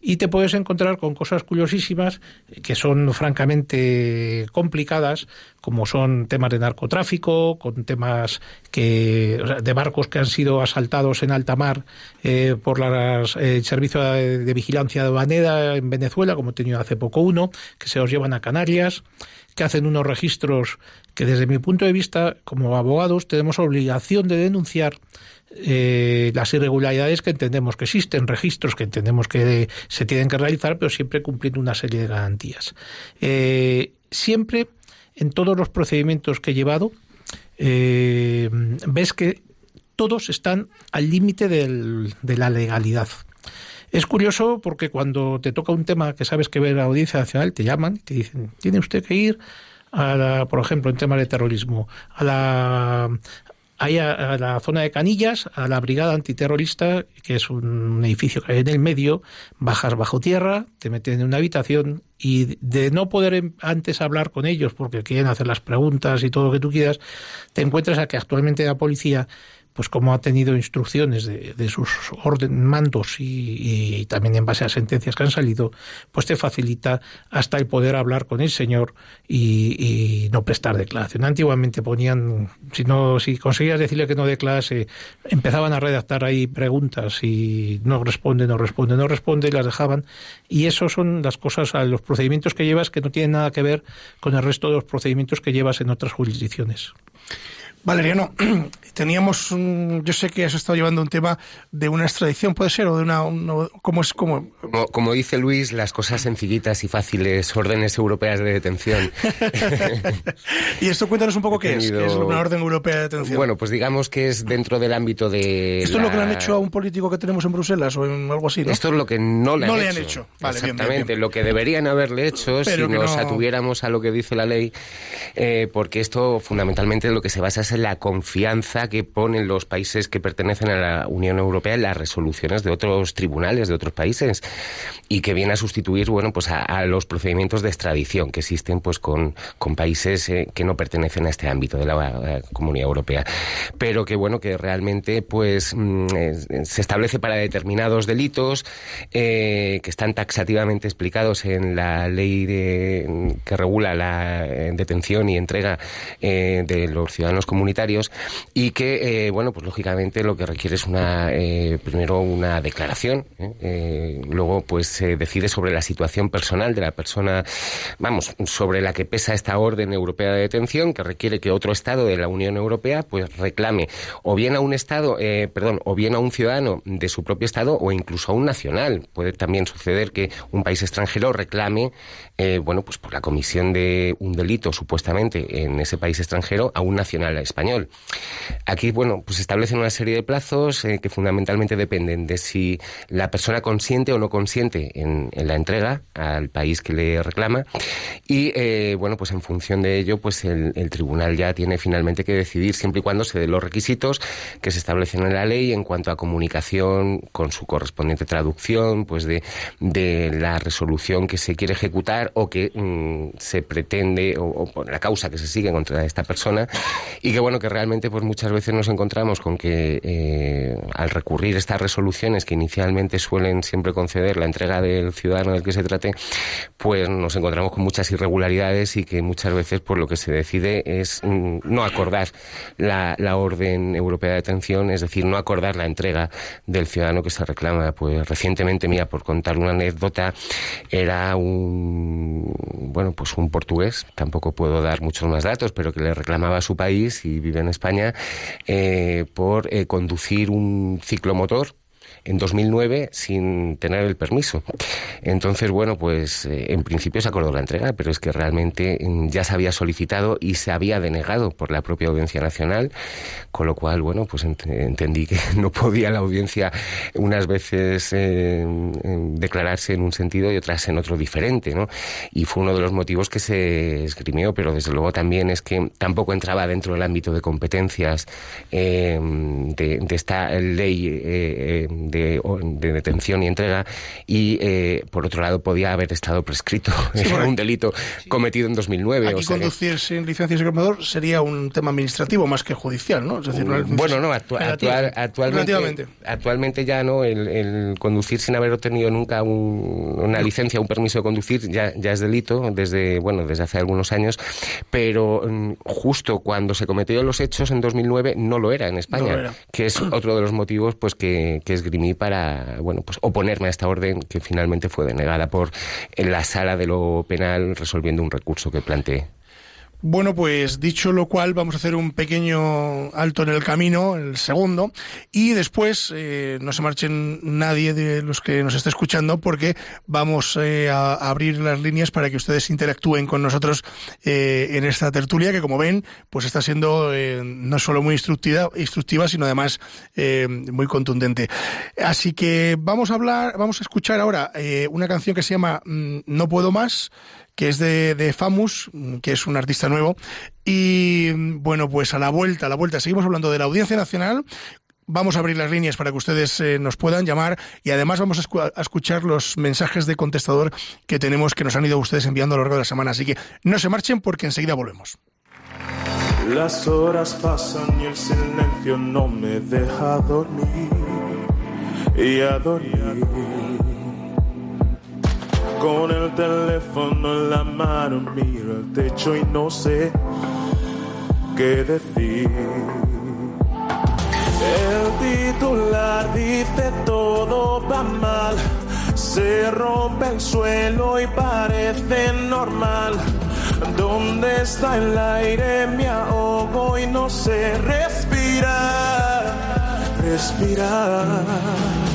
y te puedes encontrar con cosas curiosísimas que son francamente complicadas, como son temas de narcotráfico, con temas que de barcos que han sido asaltados en alta mar eh, por las, el eh, servicio de, de, vigilancia en Venezuela, como he tenido hace poco uno, que se los llevan a Canarias que hacen unos registros que desde mi punto de vista como abogados tenemos obligación de denunciar eh, las irregularidades que entendemos que existen, registros que entendemos que se tienen que realizar, pero siempre cumpliendo una serie de garantías. Eh, siempre, en todos los procedimientos que he llevado, eh, ves que todos están al límite de la legalidad. Es curioso porque cuando te toca un tema que sabes que ve la Audiencia Nacional, te llaman y te dicen, tiene usted que ir a la, por ejemplo, en temas de terrorismo, a la, ahí a, a, la zona de Canillas, a la brigada antiterrorista, que es un edificio que hay en el medio, bajas bajo tierra, te meten en una habitación y de no poder antes hablar con ellos porque quieren hacer las preguntas y todo lo que tú quieras, te encuentras a que actualmente la policía pues como ha tenido instrucciones de, de sus orden, mandos y, y, también en base a sentencias que han salido, pues te facilita hasta el poder hablar con el señor y, y no prestar declaración. Antiguamente ponían, si no, si conseguías decirle que no declarase, empezaban a redactar ahí preguntas y no responde, no responde, no responde y las dejaban. Y eso son las cosas, los procedimientos que llevas que no tienen nada que ver con el resto de los procedimientos que llevas en otras jurisdicciones. Valeriano, teníamos un, yo sé que has estado llevando un tema de una extradición, puede ser, o de una, un, ¿cómo es? Cómo? Como, como, dice Luis, las cosas sencillitas y fáciles, órdenes europeas de detención. y esto cuéntanos un poco qué tenido... es, qué es una orden europea de detención. Bueno, pues digamos que es dentro del ámbito de... ¿Esto la... es lo que le han hecho a un político que tenemos en Bruselas o en algo así, no? Esto es lo que no le no han le hecho. han hecho. Vale, Exactamente, bien, bien, bien. lo que deberían haberle hecho Pero si nos no... atuviéramos a lo que dice la ley, eh, porque esto fundamentalmente lo que se basa es la confianza que ponen los países que pertenecen a la Unión Europea en las resoluciones de otros tribunales de otros países y que viene a sustituir bueno pues a, los procedimientos de extradición que existen pues con, con países eh, que no pertenecen a este ámbito de la eh, Comunidad Europea. Pero que bueno que realmente pues mm, se establece para determinados delitos eh, que están taxativamente explicados en la ley que regula la detención y entrega de los ciudadanos comunitarios y que, eh, bueno, pues lógicamente lo que requiere es una, eh, primero una declaración, ¿eh? luego pues se decide sobre la situación personal de la persona, vamos, sobre la que pesa esta orden europea de detención, que requiere que otro Estado de la Unión Europea pues reclame o bien a un Estado, perdón, o bien a un ciudadano de su propio Estado o incluso a un nacional. Puede también suceder que un país extranjero reclame, bueno, pues por la comisión de un delito supuestamente en ese país extranjero a un nacional español. Aquí, bueno, pues establecen una serie de plazos eh, que fundamentalmente dependen de si la persona consiente o no consiente en, la entrega al país que le reclama. Y, eh, bueno, pues en función de ello, pues el, tribunal ya tiene finalmente que decidir siempre y cuando se den los requisitos que se establecen en la ley en cuanto a comunicación con su correspondiente traducción, pues de, de la resolución que se quiere ejecutar o que mmm, se pretende o, o, la causa que se sigue contra esta persona. Y que, bueno, que realmente pues muchas veces nos encontramos con que eh, al recurrir estas resoluciones que inicialmente suelen siempre conceder la entrega del ciudadano del que se trate, pues nos encontramos con muchas irregularidades y que muchas veces por pues, lo que se decide es mm, no acordar la, la, orden europea de detención, es decir, no acordar la entrega del ciudadano que se reclama. Pues recientemente, mira, por contar una anécdota, era un bueno, pues un portugués, tampoco puedo dar muchos más datos, pero que le reclamaba a su país y vive en España eh, por eh, conducir un ciclomotor en 2009 sin tener el permiso. Entonces, bueno, pues eh, en principio se acordó la entrega, pero es que realmente mm, ya se había solicitado y se había denegado por la propia Audiencia Nacional, con lo cual, bueno, pues ent entendí que no podía la audiencia unas veces eh, declararse en un sentido y otras en otro diferente, ¿no? Y fue uno de los motivos que se esgrimió, pero desde luego también es que tampoco entraba dentro del ámbito de competencias eh, de, de, esta ley de, de, detención y entrega y eh, por otro lado podía haber estado prescrito sí, bueno, un delito sí. cometido en 2009 aquí o sea conducir que... sin licencia de comedor sería un tema administrativo más que judicial no es decir no bueno no actu actual, actualmente actualmente ya no el, el, conducir sin haber obtenido nunca un, una licencia un permiso de conducir ya, ya es delito desde bueno desde hace algunos años pero mm, justo cuando se cometieron los hechos en 2009 no lo era en España no lo era. que es otro de los motivos pues que, que esgrimí para bueno pues oponerme a esta orden que finalmente fue denegada por la sala de lo penal resolviendo un recurso que planteé. Bueno, pues dicho lo cual, vamos a hacer un pequeño alto en el camino, el segundo, y después eh, no se marchen nadie de los que nos esté escuchando porque vamos eh, a, abrir las líneas para que ustedes interactúen con nosotros eh, en esta tertulia que, como ven, pues está siendo eh, no solo muy instructiva, instructiva sino además eh, muy contundente. Así que vamos a hablar, vamos a escuchar ahora eh, una canción que se llama mm, No puedo más que es de, de, Famus, que es un artista nuevo. Y bueno, pues a la vuelta, a la vuelta, seguimos hablando de la Audiencia Nacional. Vamos a abrir las líneas para que ustedes eh, nos puedan llamar y además vamos a, escu a, escuchar los mensajes de contestador que tenemos que nos han ido ustedes enviando a lo largo de la semana. Así que no se marchen porque enseguida volvemos. Las horas pasan y el silencio no me deja dormir y a. Con el teléfono en la mano miro el techo y no sé qué decir. El titular dice todo va mal, se rompe el suelo y parece normal. ¿Dónde está el aire? Me ahogo y no sé respirar, respirar.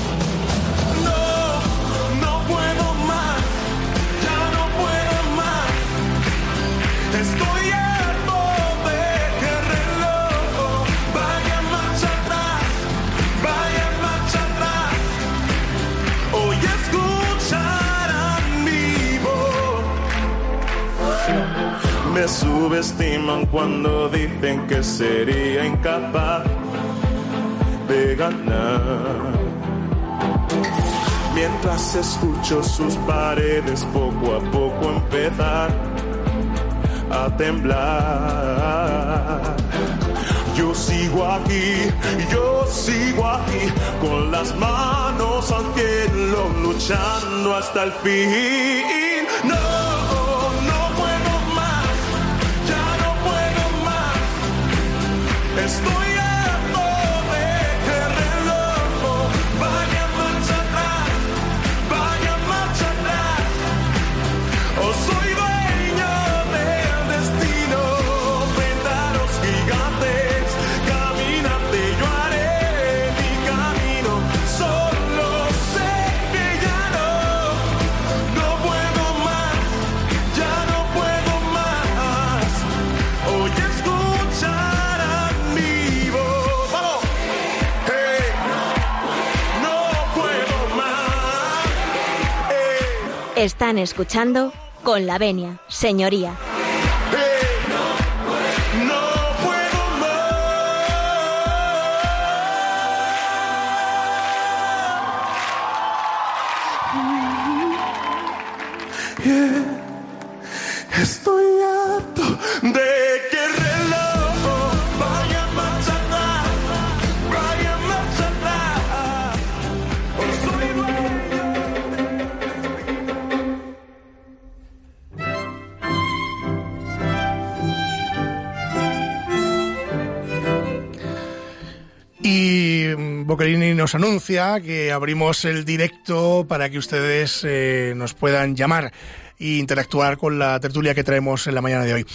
Cuando dicen que sería incapaz de ganar. Mientras escucho sus paredes poco a poco empezar a temblar. Yo sigo aquí, yo sigo aquí, con las manos al cielo, luchando hasta el fin. Estoy Están escuchando con la venia, señoría. Estoy harto de Nos anuncia que abrimos el directo para que ustedes eh, nos puedan llamar e interactuar con la tertulia que traemos en la mañana de hoy.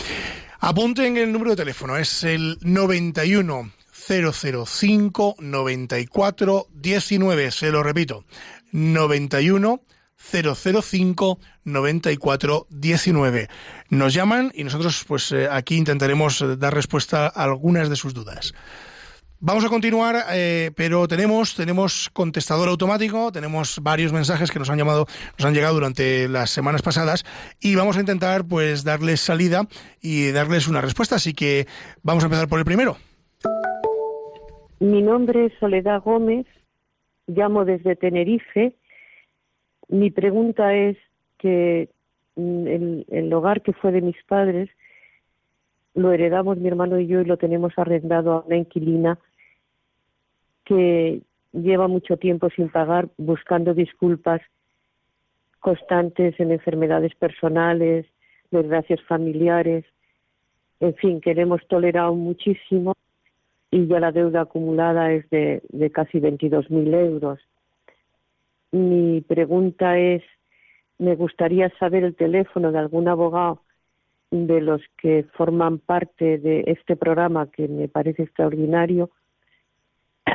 Apunten el número de teléfono, es el 91 005 94 19, se lo repito, 91 005 94 19. Nos llaman y nosotros pues eh, aquí intentaremos dar respuesta a algunas de sus dudas. Vamos a continuar, eh, pero tenemos, tenemos contestador automático, tenemos varios mensajes que nos han llamado, nos han llegado durante las semanas pasadas y vamos a intentar pues darles salida y darles una respuesta. Así que vamos a empezar por el primero. Mi nombre es Soledad Gómez, llamo desde Tenerife. Mi pregunta es que mm, el, el hogar que fue de mis padres lo heredamos mi hermano y yo y lo tenemos arrendado a una inquilina que lleva mucho tiempo sin pagar buscando disculpas constantes en enfermedades personales, desgracias familiares. En fin, que le hemos tolerado muchísimo y ya la deuda acumulada es de, de casi 22.000 euros. Mi pregunta es, me gustaría saber el teléfono de algún abogado de los que forman parte de este programa que me parece extraordinario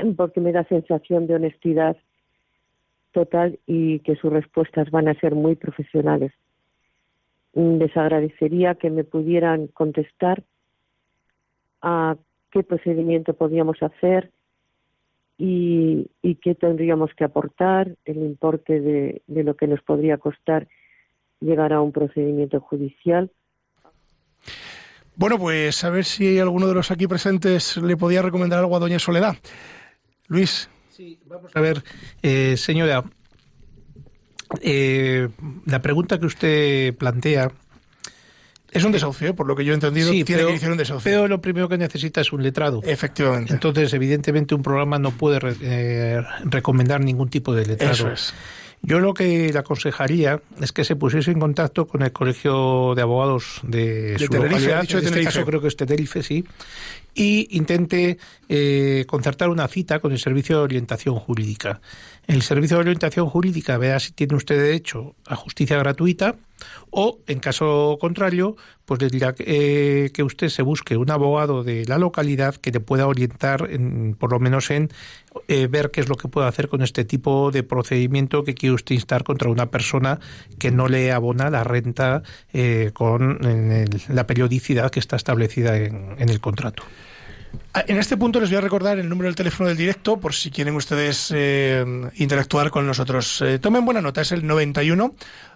porque me da sensación de honestidad total y que sus respuestas van a ser muy profesionales. Les agradecería que me pudieran contestar a qué procedimiento podíamos hacer y, y qué tendríamos que aportar, el importe de, de lo que nos podría costar llegar a un procedimiento judicial. Bueno, pues a ver si alguno de los aquí presentes le podía recomendar algo a doña Soledad. Luis. Sí, vamos a ver, eh, señora, eh, la pregunta que usted plantea Es un desahucio, ¿eh? por lo que yo he entendido, Sí, tiene pero, que iniciar un desahucio. pero lo primero que necesita es un letrado. Efectivamente. Entonces, evidentemente, un programa no puede re- eh, recomendar ningún tipo de letrado. Eso es. Yo lo que le aconsejaría es que se pusiese en contacto con el Colegio de Abogados de, su Tenerife, localidad, en de este caso creo que es Tenerife, sí, y intente eh, concertar una cita con el Servicio de Orientación Jurídica. El Servicio de Orientación Jurídica verá si tiene usted derecho a justicia gratuita o, en caso contrario, pues le dirá eh, que usted se busque un abogado de la localidad que le pueda orientar, en- por lo menos en eh, ver qué es lo que puede hacer con este tipo de procedimiento que quiere usted instar contra una persona que no le abona la renta eh, con la periodicidad que está establecida en, el contrato. Ah, En este punto les voy a recordar el número del teléfono del directo por si quieren ustedes eh, interactuar con nosotros. Tomen buena nota, es el 91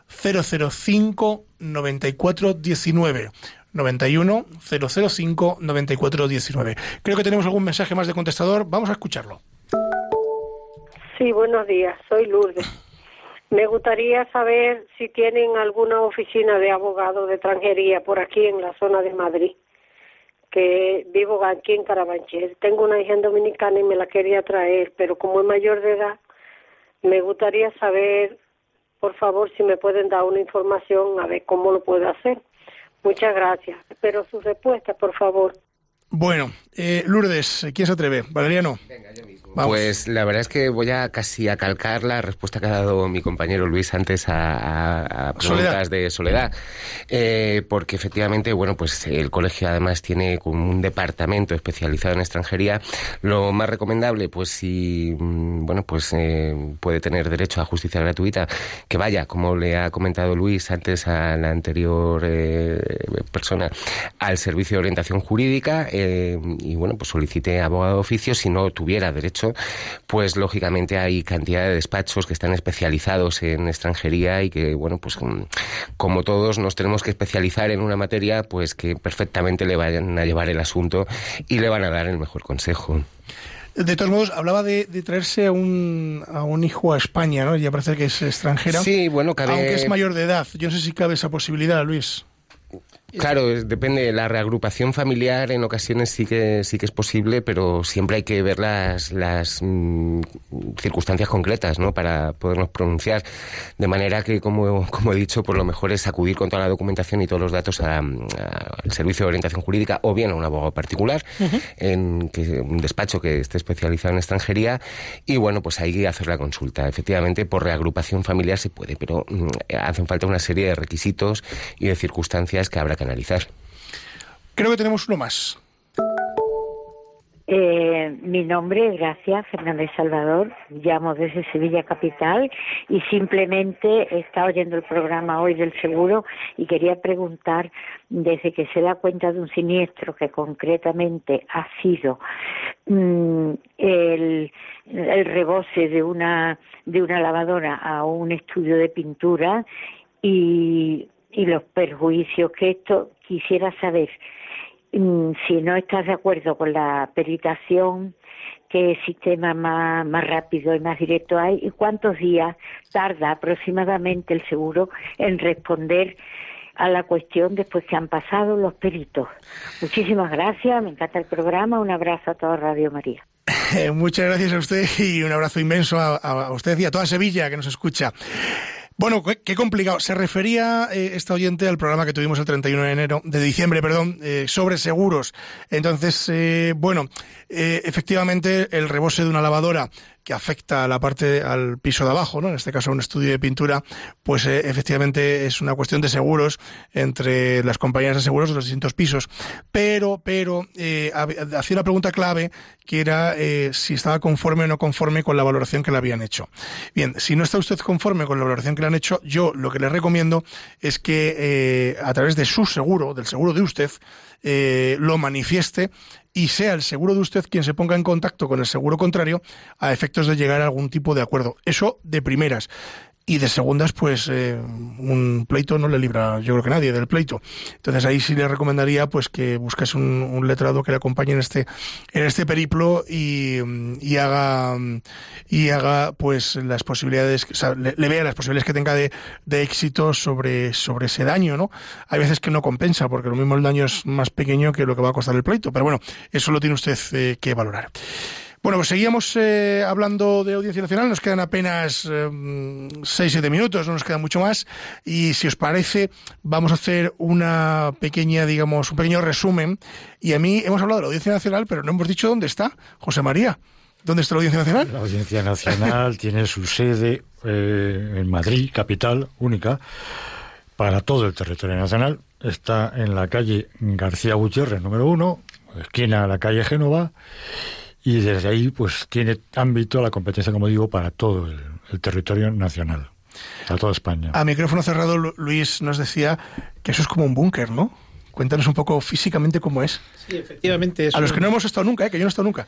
005 94 19. 91 005 94 19. Creo que tenemos algún mensaje más de contestador. Vamos a escucharlo. Sí, buenos días. Soy Lourdes. Me gustaría saber si tienen alguna oficina de abogado de extranjería por aquí en la zona de Madrid, que vivo aquí en Carabanchel. Tengo una hija dominicana y me la quería traer, pero como es mayor de edad, me gustaría saber, por favor, si me pueden dar una información a ver cómo lo puedo hacer. Muchas gracias. Espero su respuesta, por favor. Bueno, eh, Lourdes, ¿quién se atreve? Valeriano. Vamos. Pues la verdad es que voy a casi a calcar la respuesta que ha dado mi compañero Luis antes a, a- a preguntas Soledad. de Soledad, Eh, porque efectivamente, bueno, pues el colegio además tiene como un departamento especializado en extranjería. Lo más recomendable, pues si, mm, bueno, pues eh, puede tener derecho a justicia gratuita, que vaya, como le ha comentado Luis antes a la anterior eh, persona, al servicio de orientación jurídica eh, y bueno, pues solicite abogado de oficio si no tuviera derecho, pues lógicamente hay cantidad de despachos que están especializados en extranjería y que bueno, pues mm, como todos nos tenemos que especializar en una materia, pues que perfectamente le vayan a llevar el asunto y le van a dar el mejor consejo. De todos modos, hablaba de, de traerse a un, a un hijo a España, ¿no? Ya parece que es extranjera. Sí, bueno, cabe- Aunque es mayor de edad. Yo no sé si cabe esa posibilidad, Luis. Claro, depende. La reagrupación familiar en ocasiones sí que sí que es posible, pero siempre hay que ver las, las mm, circunstancias concretas, ¿no? Para podernos pronunciar. De manera que, como, como he dicho, pues lo mejor es acudir con toda la documentación y todos los datos a- a- al servicio de orientación jurídica o bien a un abogado particular, en que, un despacho que esté especializado en extranjería y bueno, pues ahí hacer la consulta. Efectivamente, por reagrupación familiar se puede, pero mm, hacen falta una serie de requisitos y de circunstancias que habrá que analizar. Creo que tenemos uno más. Eh, mi nombre es Gracia Fernández Salvador, llamo desde Sevilla Capital y simplemente he estado oyendo el programa hoy del seguro y quería preguntar, desde que se da cuenta de un siniestro que concretamente ha sido mm, el, el rebose de una, de una lavadora a un estudio de pintura y, y los perjuicios que esto quisiera saber Mm, si no estás de acuerdo con la peritación, qué sistema más, más rápido y más directo hay y cuántos días tarda aproximadamente el seguro en responder a la cuestión después que han pasado los peritos. Muchísimas gracias, me encanta el programa, un abrazo a toda Radio María. Muchas gracias a usted y un abrazo inmenso a, a usted y a toda Sevilla que nos escucha. Bueno, qué, complicado. Se refería eh, esta oyente al programa que tuvimos el 31 de enero, de diciembre, perdón, eh, sobre seguros. Entonces, eh, bueno, eh, efectivamente el rebose de una lavadora que afecta a la parte al piso de abajo, ¿no? En este caso un estudio de pintura, pues eh, efectivamente es una cuestión de seguros entre las compañías de seguros de los distintos pisos. Pero, pero eh, hacía una pregunta clave que era eh, si estaba conforme o no conforme con la valoración que le habían hecho. Bien, si no está usted conforme con la valoración que le han hecho, yo lo que le recomiendo es que a través de su seguro, del seguro de usted, lo manifieste y sea el seguro de usted quien se ponga en contacto con el seguro contrario a efectos de llegar a algún tipo de acuerdo. Eso de primeras. Y de segundas, pues eh, un pleito no le libra, yo creo que nadie del pleito. Entonces ahí sí le recomendaría pues que buscase un, letrado que le acompañe en este en este periplo y, y haga y haga pues las posibilidades, o sea, le, vea las posibilidades que tenga de, de éxito sobre sobre ese daño, ¿no? Hay veces que no compensa porque lo mismo el daño es más pequeño que lo que va a costar el pleito, pero bueno, eso lo tiene usted eh, que valorar. Bueno, pues seguíamos eh, hablando de Audiencia Nacional, nos quedan apenas eh, seis, siete minutos, no nos queda mucho más, y si os parece, vamos a hacer una pequeña, digamos, un pequeño resumen, y a mí hemos hablado de la Audiencia Nacional, pero no hemos dicho dónde está, José María. ¿Dónde está la Audiencia Nacional? La Audiencia Nacional tiene su sede eh, en Madrid, capital única, para todo el territorio nacional. Está en la calle García Gutiérrez, número uno, esquina a la calle Génova, y desde ahí pues tiene ámbito la competencia, como digo, para todo el, territorio nacional, para toda España. A micrófono cerrado, Luis nos decía que eso es como un búnker, ¿no? Cuéntanos un poco físicamente cómo es. Sí, efectivamente. a los que no hemos estado nunca, ¿eh? que yo no he estado nunca.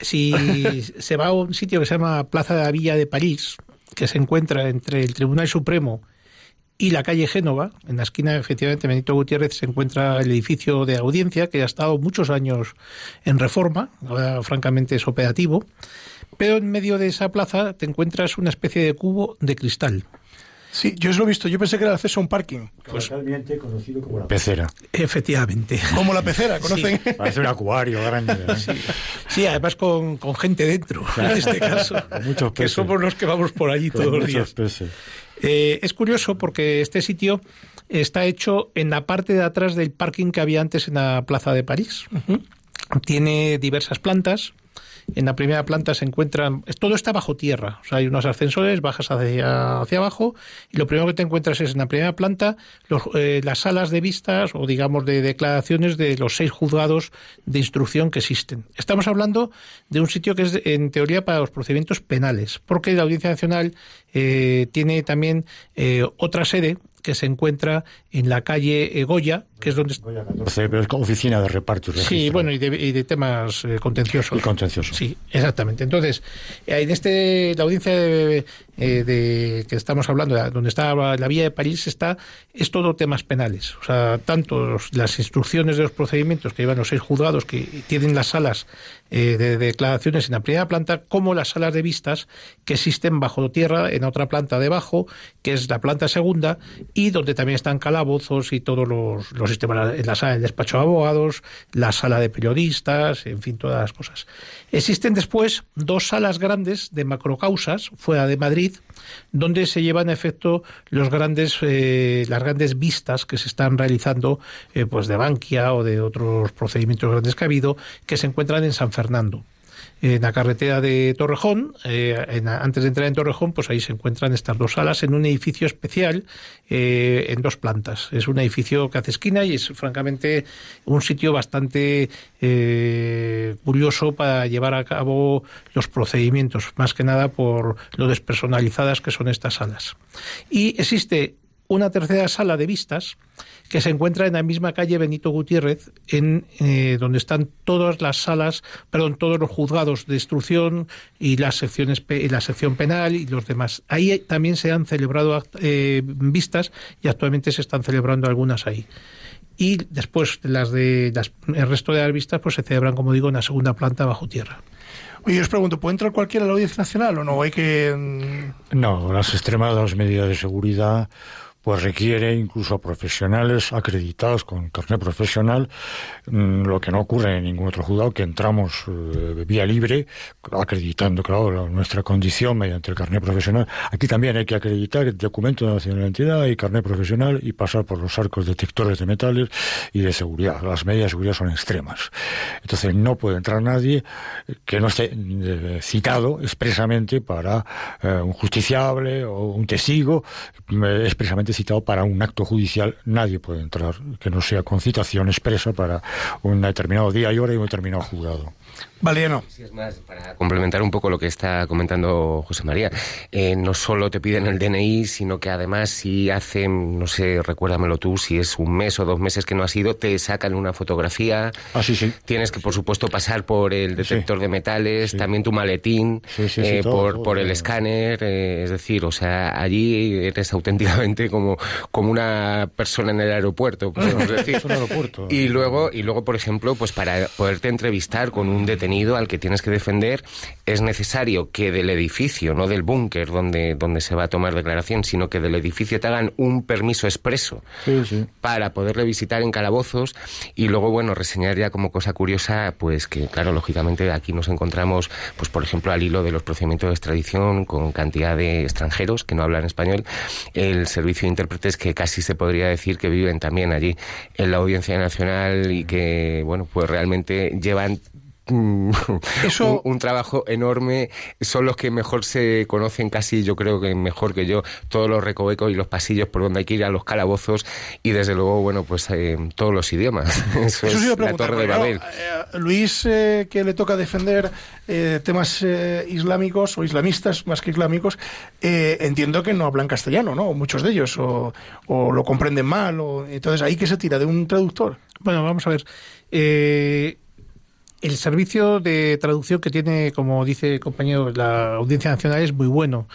Si se va a un sitio que se llama Plaza de la Villa de París, que se encuentra entre el Tribunal Supremo y la calle Génova, en la esquina, efectivamente, Benito Gutiérrez, se encuentra el edificio de audiencia, que ha estado muchos años en reforma, ahora francamente es operativo, pero en medio de esa plaza te encuentras una especie de cubo de cristal. Sí, yo os lo he visto. Yo pensé que era el acceso a un parking. Pues, conocido como la pecera. Efectivamente. Como la pecera, ¿conocen? Parece un acuario grande. ¿eh? Sí. además con, gente dentro, en este caso. muchos Que somos los que vamos por allí todos los días. Peces. Eh, es curioso porque este sitio está hecho en la parte de atrás del parking que había antes en la Plaza de París. Tiene diversas plantas, en la primera planta se encuentran, todo está bajo tierra, o sea, hay unos ascensores, bajas hacia, hacia abajo y lo primero que te encuentras es en la primera planta eh, las salas de vistas o digamos de declaraciones de los seis juzgados de instrucción que existen. Estamos hablando de un sitio que es en teoría para los procedimientos penales, porque la Audiencia Nacional eh, tiene también eh, otra sede que se encuentra en la calle Goya, que es donde... Goya 14, pero es oficina de reparto. sí, bueno, y de, temas eh, contenciosos. Y contenciosos. Sí, exactamente. Entonces, eh, en este, la audiencia de, eh, de, que estamos hablando, donde está la vía de París, está es todo temas penales. O sea, tanto las instrucciones de los procedimientos que llevan los seis juzgados que tienen las salas eh, de, declaraciones en la primera planta, como las salas de vistas que existen bajo tierra en otra planta debajo, que es la planta segunda, y donde también están calabozos y todos los, los sistemas, en la sala del despacho de abogados, la sala de periodistas, en fin, todas las cosas. Existen después dos salas grandes de macrocausas fuera de Madrid, donde se llevan a efecto los grandes, eh, las grandes vistas que se están realizando eh, pues de Bankia o de otros procedimientos grandes que ha habido, que se encuentran en San Fernando en la carretera de Torrejón, eh, antes de entrar en Torrejón, pues ahí se encuentran estas dos salas en un edificio especial eh, en dos plantas. Es un edificio que hace esquina y es francamente un sitio bastante eh, curioso para llevar a cabo los procedimientos, más que nada por lo despersonalizadas que son estas salas. Y existe una tercera sala de vistas que se encuentra en la misma calle Benito Gutiérrez, en eh, donde están todas las salas, perdón, todos los juzgados de instrucción y las secciones y la sección penal y los demás. Ahí también se han celebrado eh, vistas y actualmente se están celebrando algunas ahí. Y después las de las, el resto de las vistas pues se celebran, como digo, en la segunda planta bajo tierra. Oye, os pregunto, ¿puede entrar cualquiera a la Audiencia Nacional o no? Hay que... Mm, no, las extremadas medidas de seguridad pues requiere incluso profesionales acreditados con carnet profesional, mm, lo que no ocurre en ningún otro juzgado, que entramos eh, vía libre, acreditando, claro, nuestra condición mediante el carnet profesional. Aquí también hay que acreditar el documento de nacionalidad y carnet profesional y pasar por los arcos detectores de metales y de seguridad. Las medidas de seguridad son extremas. Entonces no puede entrar nadie que no esté eh, citado expresamente para eh, un justiciable o un testigo, expresamente citado para un acto judicial, nadie puede entrar que no sea con citación expresa para un determinado día y hora y un determinado juzgado. Valiano. Sí, es más, para complementar un poco lo que está comentando José María, eh, no solo te piden el DNI, sino que además si hacen, no sé, recuérdamelo tú, si es un mes o dos meses que no has ido, te sacan una fotografía. Ah, sí, sí. Tienes que, por supuesto, pasar por el detector de metales, Sí. también tu maletín, eh, todo, por, todo, por el todo. escáner, eh, es decir, o sea, allí eres auténticamente como, como una persona en el aeropuerto, podemos decir. Es un aeropuerto. Y luego, y luego, por ejemplo, pues para poderte entrevistar con un detenido al que tienes que defender, es necesario que del edificio, no del búnker donde, donde se va a tomar declaración, sino que del edificio te hagan un permiso expreso Sí, sí. para poderle visitar en calabozos y luego, bueno, reseñar ya como cosa curiosa, pues que, claro, lógicamente aquí nos encontramos, pues por ejemplo, al hilo de los procedimientos de extradición con cantidad de extranjeros que no hablan español, el servicio de intérpretes que casi se podría decir que viven también allí en la Audiencia Nacional y que, bueno, pues realmente llevan Eso- un, un trabajo enorme. Son los que mejor se conocen, casi yo creo que mejor que yo, todos los recovecos y los pasillos por donde hay que ir a los calabozos y desde luego, bueno, pues eh, todos los idiomas. Eso, Eso es sí iba a la Torre de Babel. claro, eh, Luis, eh, que le toca defender eh, temas eh, islámicos o islamistas más que islámicos, eh, entiendo que no hablan castellano, ¿no? Muchos de ellos, o, o lo comprenden mal, o entonces ahí que se tira de un traductor. Bueno, vamos a ver. Eh, el servicio de traducción que tiene, como dice el compañero, la Audiencia Nacional es muy bueno.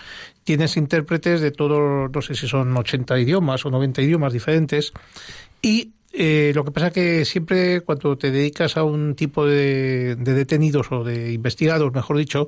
Tienes intérpretes de todos, no sé si son 80 idiomas o 90 idiomas diferentes. Y eh, lo que pasa que siempre cuando te dedicas a un tipo de, de detenidos o de investigados, mejor dicho,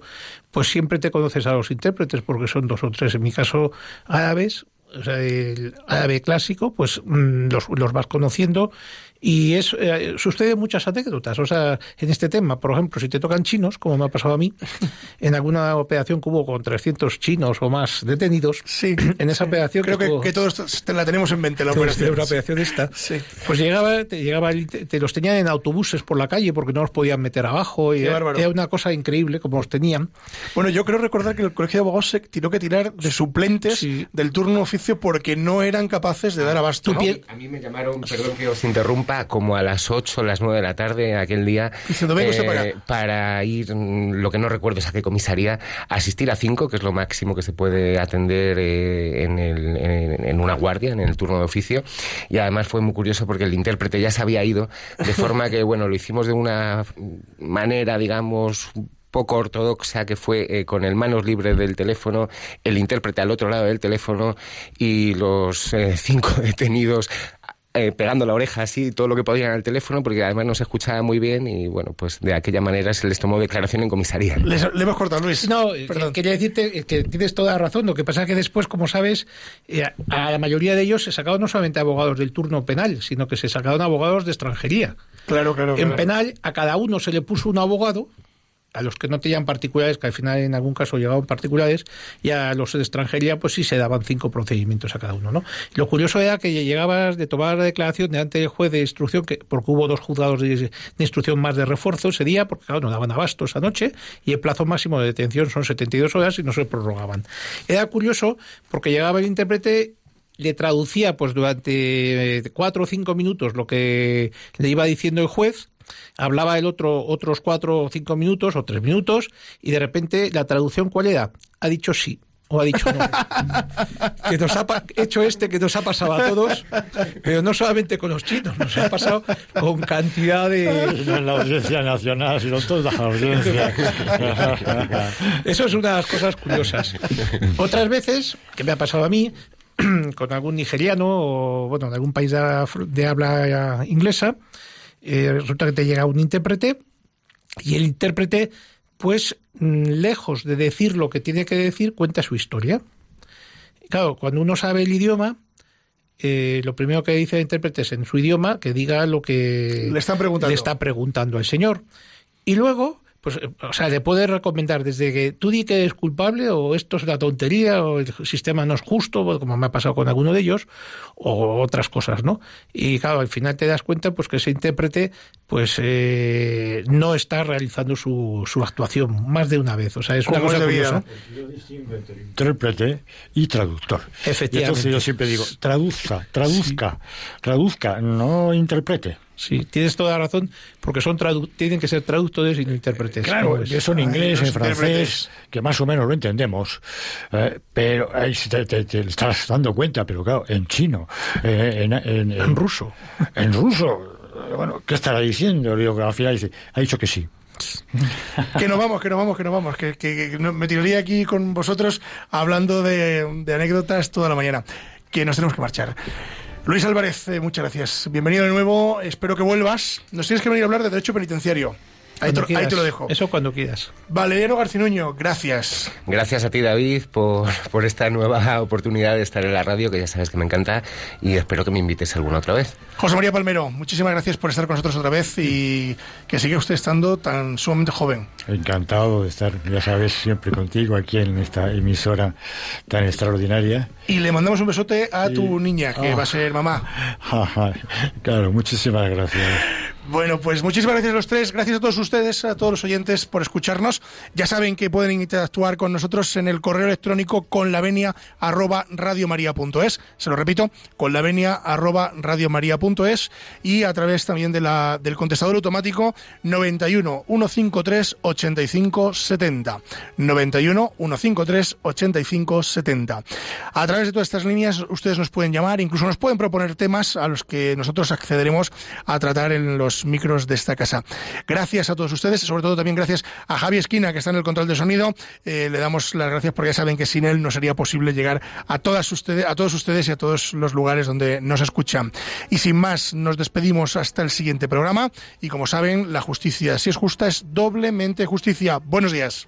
pues siempre te conoces a los intérpretes porque son dos o tres. En mi caso, árabes, o sea, el árabe clásico, pues mm, los, los vas conociendo y es eh, sucede muchas anécdotas. O sea, en este tema, por ejemplo, si te tocan chinos, como me ha pasado a mí, en alguna operación que hubo con 300 chinos o más detenidos, Sí. en esa operación Creo que, estuvo- que todos te la tenemos en mente, la operación. una operación esta. Sí. Pues llegaba, te, llegaba el- te, te los tenían en autobuses por la calle porque no los podían meter abajo. Y era, era una cosa increíble como los tenían. Bueno, yo creo recordar que el Colegio de Abogados se tiró que tirar de suplentes Sí. del turno oficio porque no eran capaces de dar abasto. ¿no? A mí me llamaron, perdón que os interrumpa, como a las 8 o las 9 de la tarde aquel día eh, Diciendo, "Venga usted para acá". para ir, mm, lo que no recuerdo es a qué comisaría, asistir a 5, que es lo máximo que se puede atender eh, en, el- en- en una guardia, en el turno de oficio. Y además fue muy curioso porque el intérprete ya se había ido, de forma que, bueno, lo hicimos de una manera, digamos, poco ortodoxa que fue eh, con el manos libres del teléfono, el intérprete al otro lado del teléfono y los eh, cinco detenidos eh, pegando la oreja así todo lo que podían al teléfono porque además no se escuchaba muy bien y bueno pues de aquella manera se les tomó declaración en comisaría. Les- le hemos cortado, Luis. No, eh, Perdón. quería decirte que tienes toda la razón. Lo que pasa es que después, como sabes, eh, a la mayoría de ellos se sacaron no solamente abogados del turno penal, sino que se sacaron abogados de extranjería. Claro, claro. En claro. penal, a cada uno se le puso un abogado, a los que no tenían particulares, que al final en algún caso llegaban particulares, y a los de extranjería, pues sí se daban cinco procedimientos a cada uno, ¿no? Lo curioso era que llegabas de tomar la declaración delante del juez de instrucción, que porque hubo dos juzgados de, de instrucción más de refuerzo ese día, porque claro, no daban abasto esa noche, y el plazo máximo de detención son 72 horas y no se prorrogaban. Era curioso porque llegaba el intérprete le traducía pues durante eh, cuatro o cinco minutos lo que le iba diciendo el juez hablaba el otro otros cuatro o cinco minutos o tres minutos y de repente la traducción cuál era ha dicho sí o ha dicho no que nos ha hecho este que nos ha pasado a todos pero no solamente con los chinos nos ha pasado con cantidad de No en la Audiencia Nacional, sino en todas las audiencias. Eso es una de las cosas curiosas. Otras veces, que me ha pasado a mí, con algún nigeriano o, bueno, de algún país de, de habla inglesa, eh, resulta que te llega un intérprete y el intérprete, pues, mm, lejos de decir lo que tiene que decir, cuenta su historia. Claro, cuando uno sabe el idioma, eh, lo primero que dice el intérprete es en su idioma que diga lo que Le están preguntando. le está preguntando al señor. Y luego, pues, eh, o sea, le puedes recomendar desde que tú di que es culpable o esto es una tontería o el sistema no es justo, como me ha pasado con alguno de ellos, o otras cosas, ¿no? Y claro, al final te das cuenta pues que ese intérprete pues eh, no está realizando su, su actuación más de una vez. O sea, es una cosa curiosa. Intérprete y traductor. Efectivamente. Y entonces yo siempre digo, traduzca, traduzca, traduzca, no interprete. Sí, tienes toda la razón, porque son tienen que ser traductores y no intérpretes. Claro, eso en inglés, en francés, que más o menos lo entendemos. Eh, pero ahí te, te, estás dando cuenta, pero claro, en chino, eh, en, en, ruso. En ruso. Bueno, ¿qué estará diciendo? Digo, que al final dice, ha dicho que sí. que nos vamos, que nos vamos, que nos vamos. Que, que, me tiraría aquí con vosotros hablando de, de anécdotas toda la mañana. Que nos tenemos que marchar. Luis Álvarez, eh, muchas gracias. Bienvenido de nuevo. Espero que vuelvas. Nos tienes que venir a hablar de derecho penitenciario. Ahí te, lo dejo. Eso cuando quieras. Valeriano Garcinuño, gracias. Gracias a ti, David, por, por esta nueva oportunidad de estar en la radio, que ya sabes que me encanta, y espero que me invites alguna otra vez. José María Palmero, muchísimas gracias por estar con nosotros otra vez y que siga usted estando tan sumamente joven. Encantado de estar, ya sabes, siempre contigo aquí en esta emisora tan extraordinaria. Y le mandamos un besote a tu niña, que va a ser mamá. claro, muchísimas gracias. Bueno, pues muchísimas gracias a los tres, gracias a todos ustedes, a todos los oyentes por escucharnos. Ya saben que pueden interactuar con nosotros en el correo electrónico con arroba Se lo repito, con arroba y a través también de la, del contestador automático 91 153 85 70. 91 153 85 70. A través de todas estas líneas ustedes nos pueden llamar, incluso nos pueden proponer temas a los que nosotros accederemos a tratar en micros de esta casa. Gracias a todos ustedes, sobre todo también gracias a Javi Esquina, que está en el control de sonido. Eh, le damos las gracias porque ya saben que sin él no sería posible llegar a, todas ustedes, a todos ustedes y a todos los lugares donde nos escuchan. Y sin más, nos despedimos hasta el siguiente programa. Y como saben, la justicia, si es justa, es doblemente justicia. Buenos días.